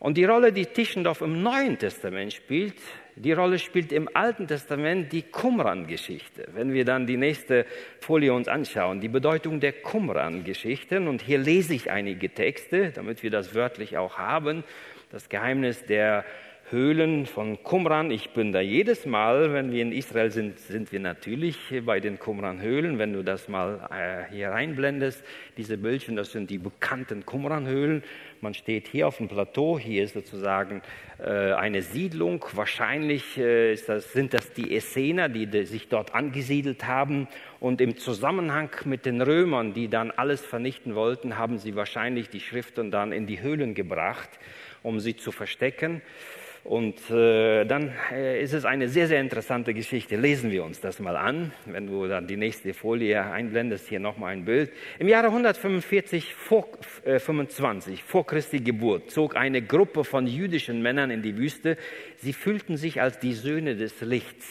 Und die Rolle, die Tischendorf im Neuen Testament spielt, die Rolle spielt im Alten Testament die Qumran-Geschichte. Wenn wir dann die nächste Folie uns anschauen, die Bedeutung der Qumran-Geschichten, und hier lese ich einige Texte, damit wir das wörtlich auch haben, das Geheimnis der Höhlen von Qumran. Ich bin da jedes Mal, wenn wir in Israel sind, sind wir natürlich bei den Qumran-Höhlen. Wenn du das mal äh, hier reinblendest, diese Bildchen, das sind die bekannten Qumran-Höhlen. Man steht hier auf dem Plateau, hier ist sozusagen äh, eine Siedlung. Wahrscheinlich äh, das, sind das die Essener, die, die sich dort angesiedelt haben. Und im Zusammenhang mit den Römern, die dann alles vernichten wollten, haben sie wahrscheinlich die Schriften dann in die Höhlen gebracht, um sie zu verstecken. Und äh, dann äh, ist es eine sehr, sehr interessante Geschichte. Lesen wir uns das mal an. Wenn du dann die nächste Folie einblendest, hier nochmal ein Bild. Im Jahre 145 vor, äh, 25 vor Christi Geburt zog eine Gruppe von jüdischen Männern in die Wüste. Sie fühlten sich als die Söhne des Lichts.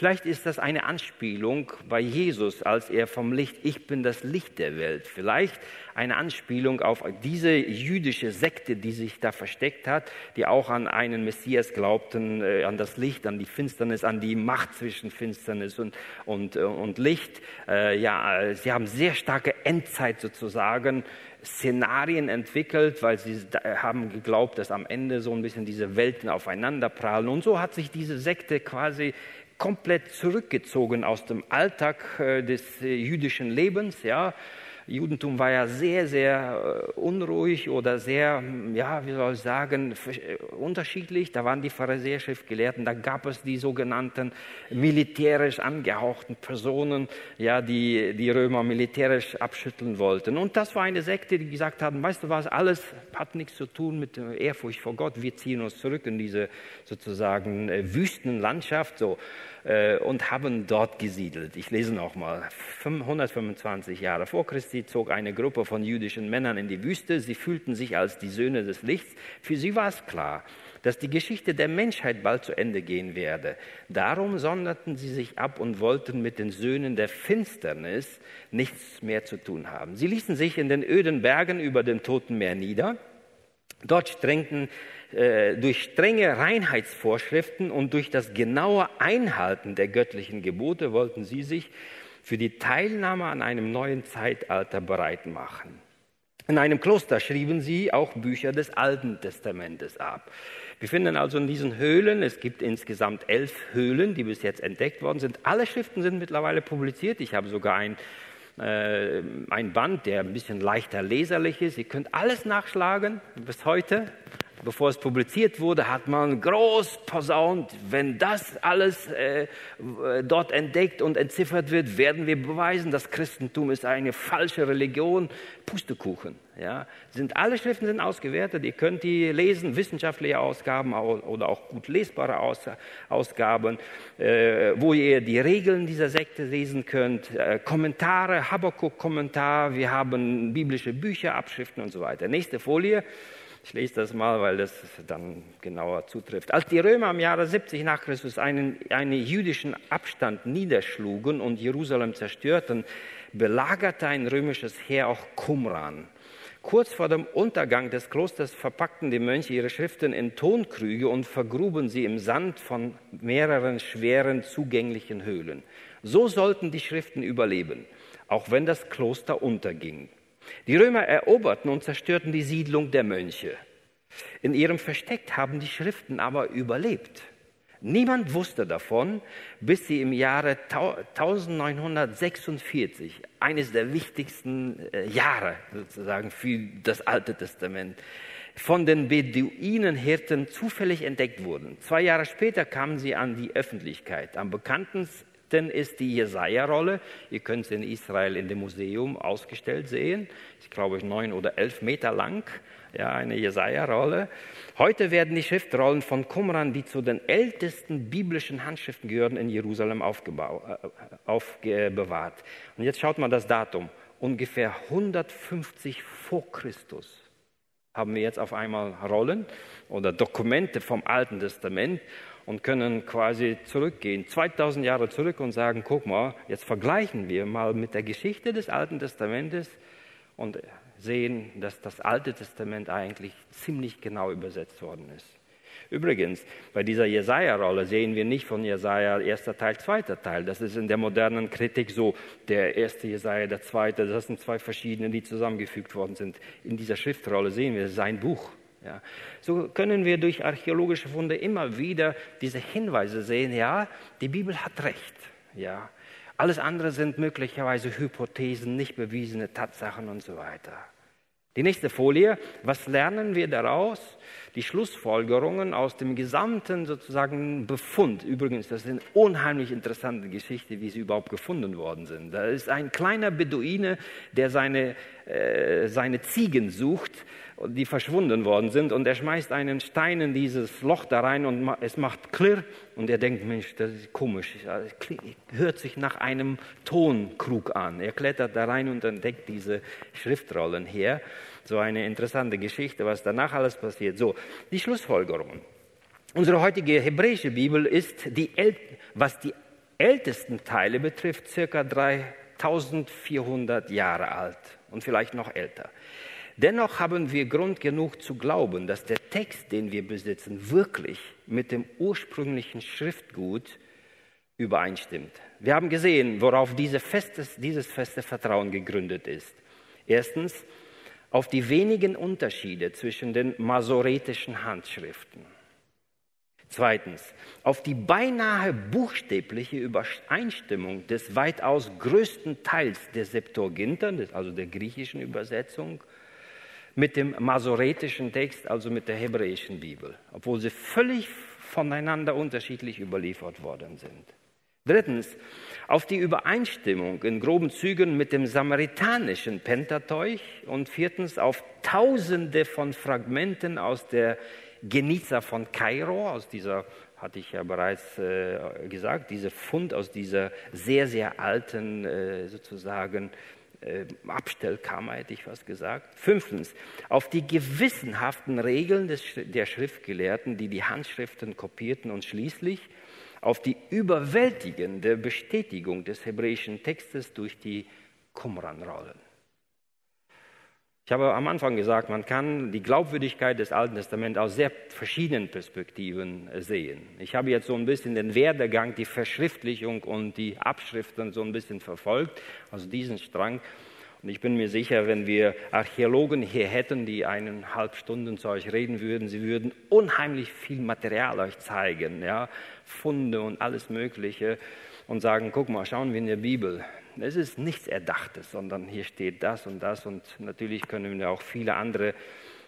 Vielleicht ist das eine Anspielung bei Jesus, als er vom Licht, ich bin das Licht der Welt. Vielleicht eine Anspielung auf diese jüdische Sekte, die sich da versteckt hat, die auch an einen Messias glaubten, äh, an das Licht, an die Finsternis, an die Macht zwischen Finsternis und, und, äh, und Licht. Äh, ja, sie haben sehr starke Endzeit sozusagen Szenarien entwickelt, weil sie haben geglaubt, dass am Ende so ein bisschen diese Welten aufeinander prallen. Und so hat sich diese Sekte quasi komplett zurückgezogen aus dem Alltag äh, des äh, jüdischen Lebens, ja, Judentum war ja sehr, sehr äh, unruhig oder sehr, ja, wie soll ich sagen, äh, unterschiedlich. Da waren die Pharisäer-Schriftgelehrten, da gab es die sogenannten militärisch angehauchten Personen, ja, die die Römer militärisch abschütteln wollten. Und das war eine Sekte, die gesagt haben, weißt du was, alles hat nichts zu tun mit Ehrfurcht vor Gott. Wir ziehen uns zurück in diese sozusagen äh, Wüstenlandschaft, so und haben dort gesiedelt. Ich lese noch mal. 125 Jahre vor Christi zog eine Gruppe von jüdischen Männern in die Wüste. Sie fühlten sich als die Söhne des Lichts. Für sie war es klar, dass die Geschichte der Menschheit bald zu Ende gehen werde. Darum sonderten sie sich ab und wollten mit den Söhnen der Finsternis nichts mehr zu tun haben. Sie ließen sich in den öden Bergen über dem Toten Meer nieder. Dort strengten äh, durch strenge Reinheitsvorschriften und durch das genaue Einhalten der göttlichen Gebote wollten sie sich für die Teilnahme an einem neuen Zeitalter bereit machen. In einem Kloster schrieben sie auch Bücher des Alten Testamentes ab. Wir finden also in diesen Höhlen, es gibt insgesamt elf Höhlen, die bis jetzt entdeckt worden sind. Alle Schriften sind mittlerweile publiziert. Ich habe sogar ein, äh, ein Band, der ein bisschen leichter leserlich ist. Ihr könnt alles nachschlagen bis heute bevor es publiziert wurde, hat man groß posaunt, wenn das alles äh, dort entdeckt und entziffert wird, werden wir beweisen, das Christentum ist eine falsche Religion. Pustekuchen. Ja. Sind, alle Schriften sind ausgewertet, ihr könnt die lesen, wissenschaftliche Ausgaben oder auch gut lesbare Aus, Ausgaben, äh, wo ihr die Regeln dieser Sekte lesen könnt, äh, Kommentare, Habakkuk-Kommentar, wir haben biblische Bücher, Abschriften und so weiter. Nächste Folie. Ich lese das mal, weil das dann genauer zutrifft. Als die Römer im Jahre 70 nach Christus einen, einen jüdischen Abstand niederschlugen und Jerusalem zerstörten, belagerte ein römisches Heer auch Qumran. Kurz vor dem Untergang des Klosters verpackten die Mönche ihre Schriften in Tonkrüge und vergruben sie im Sand von mehreren schweren zugänglichen Höhlen. So sollten die Schriften überleben, auch wenn das Kloster unterging. Die Römer eroberten und zerstörten die Siedlung der Mönche. In ihrem Versteck haben die Schriften aber überlebt. Niemand wusste davon, bis sie im Jahre 1946, eines der wichtigsten äh, Jahre sozusagen für das Alte Testament, von den Beduinenhirten zufällig entdeckt wurden. Zwei Jahre später kamen sie an die Öffentlichkeit. Am bekanntesten Achten ist die Jesaja-Rolle. Ihr könnt sie in Israel in dem Museum ausgestellt sehen. Ich glaube, neun oder elf Meter lang. Ja, eine Jesaja-Rolle. Heute werden die Schriftrollen von Qumran, die zu den ältesten biblischen Handschriften gehören, in Jerusalem äh, aufbewahrt. Und jetzt schaut mal das Datum. Ungefähr 150 vor Christus haben wir jetzt auf einmal Rollen oder Dokumente vom Alten Testament und können quasi zurückgehen, 2000 Jahre zurück und sagen, guck mal, jetzt vergleichen wir mal mit der Geschichte des Alten Testamentes und sehen, dass das Alte Testament eigentlich ziemlich genau übersetzt worden ist. Übrigens, bei dieser Jesaja-Rolle sehen wir nicht von Jesaja erster Teil, zweiter Teil. Das ist in der modernen Kritik so. Der erste Jesaja, der zweite, das sind zwei verschiedene, die zusammengefügt worden sind. In dieser Schriftrolle sehen wir sein Buch. Ja. So können wir durch archäologische Funde immer wieder diese Hinweise sehen, ja, die Bibel hat recht. Ja. Alles andere sind möglicherweise Hypothesen, nicht bewiesene Tatsachen und so weiter. Die nächste Folie, was lernen wir daraus? Die Schlussfolgerungen aus dem gesamten sozusagen Befund. Übrigens, das ist eine unheimlich interessante Geschichte, wie sie überhaupt gefunden worden sind. Da ist ein kleiner Beduine, der seine, äh, seine Ziegen sucht die verschwunden worden sind. Und er schmeißt einen Stein in dieses Loch da rein und es macht klirr. Und er denkt, Mensch, das ist komisch. Hört sich nach einem Tonkrug an. Er klettert da rein und entdeckt diese Schriftrollen her. So eine interessante Geschichte, was danach alles passiert. So, die Schlussfolgerungen. Unsere heutige hebräische Bibel ist die, was die ältesten Teile betrifft, circa 3400 Jahre alt und vielleicht noch älter. Dennoch haben wir Grund genug zu glauben, dass der Text, den wir besitzen, wirklich mit dem ursprünglichen Schriftgut übereinstimmt. Wir haben gesehen, worauf diese festes, dieses feste Vertrauen gegründet ist. Erstens auf die wenigen Unterschiede zwischen den masoretischen Handschriften. Zweitens, auf die beinahe buchstäbliche Übereinstimmung des weitaus größten Teils der Septuaginta, also der griechischen Übersetzung, mit dem masoretischen Text, also mit der hebräischen Bibel, obwohl sie völlig voneinander unterschiedlich überliefert worden sind. Drittens, auf die Übereinstimmung in groben Zügen mit dem samaritanischen Pentateuch und viertens auf Tausende von Fragmenten aus der Geniza von Kairo, aus dieser, hatte ich ja bereits äh, gesagt, diese Fund aus dieser sehr, sehr alten äh, sozusagen äh, Abstellkammer, hätte ich fast gesagt. Fünftens, auf die gewissenhaften Regeln des, der Schriftgelehrten, die die Handschriften kopierten und schließlich auf die überwältigende Bestätigung des hebräischen Textes durch die Qumran-Rollen. Ich habe am Anfang gesagt, man kann die Glaubwürdigkeit des Alten Testaments aus sehr verschiedenen Perspektiven sehen. Ich habe jetzt so ein bisschen den Werdegang, die Verschriftlichung und die Abschriften so ein bisschen verfolgt, also diesen Strang. Und ich bin mir sicher, wenn wir Archäologen hier hätten, die eineinhalb Stunden zu euch reden würden, sie würden unheimlich viel Material euch zeigen, ja, Funde und alles Mögliche und sagen, guck mal, schauen wir in der Bibel. Es ist nichts Erdachtes, sondern hier steht das und das und natürlich können wir auch viele andere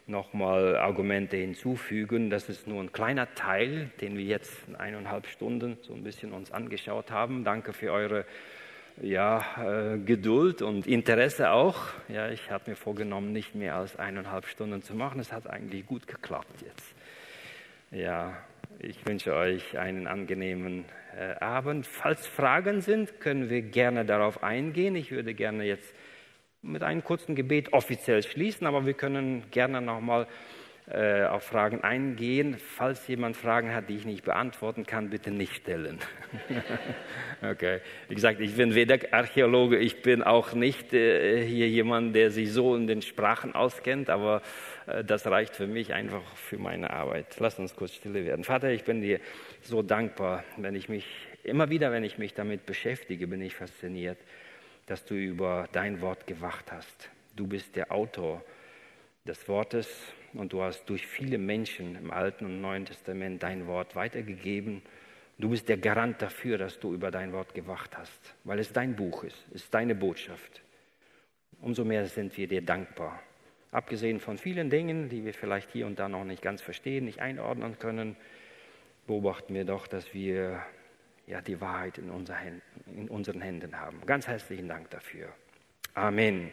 nochmal Argumente hinzufügen. Das ist nur ein kleiner Teil, den wir jetzt in eineinhalb Stunden so ein bisschen uns angeschaut haben. Danke für eure ja, äh, Geduld und Interesse auch. Ja, ich habe mir vorgenommen, nicht mehr als eineinhalb Stunden zu machen. Es hat eigentlich gut geklappt jetzt. Ja, ich wünsche euch einen angenehmen äh, Abend. Falls Fragen sind, können wir gerne darauf eingehen. Ich würde gerne jetzt mit einem kurzen Gebet offiziell schließen, aber wir können gerne nochmal äh, auf Fragen eingehen. Falls jemand Fragen hat, die ich nicht beantworten kann, bitte nicht stellen. okay. Wie gesagt, ich bin weder Archäologe, ich bin auch nicht äh, hier jemand, der sich so in den Sprachen auskennt, aber das reicht für mich einfach für meine Arbeit. Lass uns kurz stille werden. Vater, ich bin dir so dankbar, wenn ich mich, immer wieder, wenn ich mich damit beschäftige, bin ich fasziniert, dass du über dein Wort gewacht hast. Du bist der Autor des Wortes und du hast durch viele Menschen im Alten und Neuen Testament dein Wort weitergegeben. Du bist der Garant dafür, dass du über dein Wort gewacht hast, weil es dein Buch ist, es ist deine Botschaft. Umso mehr sind wir dir dankbar Abgesehen von vielen Dingen, die wir vielleicht hier und da noch nicht ganz verstehen, nicht einordnen können, beobachten wir doch, dass wir ja, die Wahrheit in, unser Händen, in unseren Händen haben. Ganz herzlichen Dank dafür. Amen.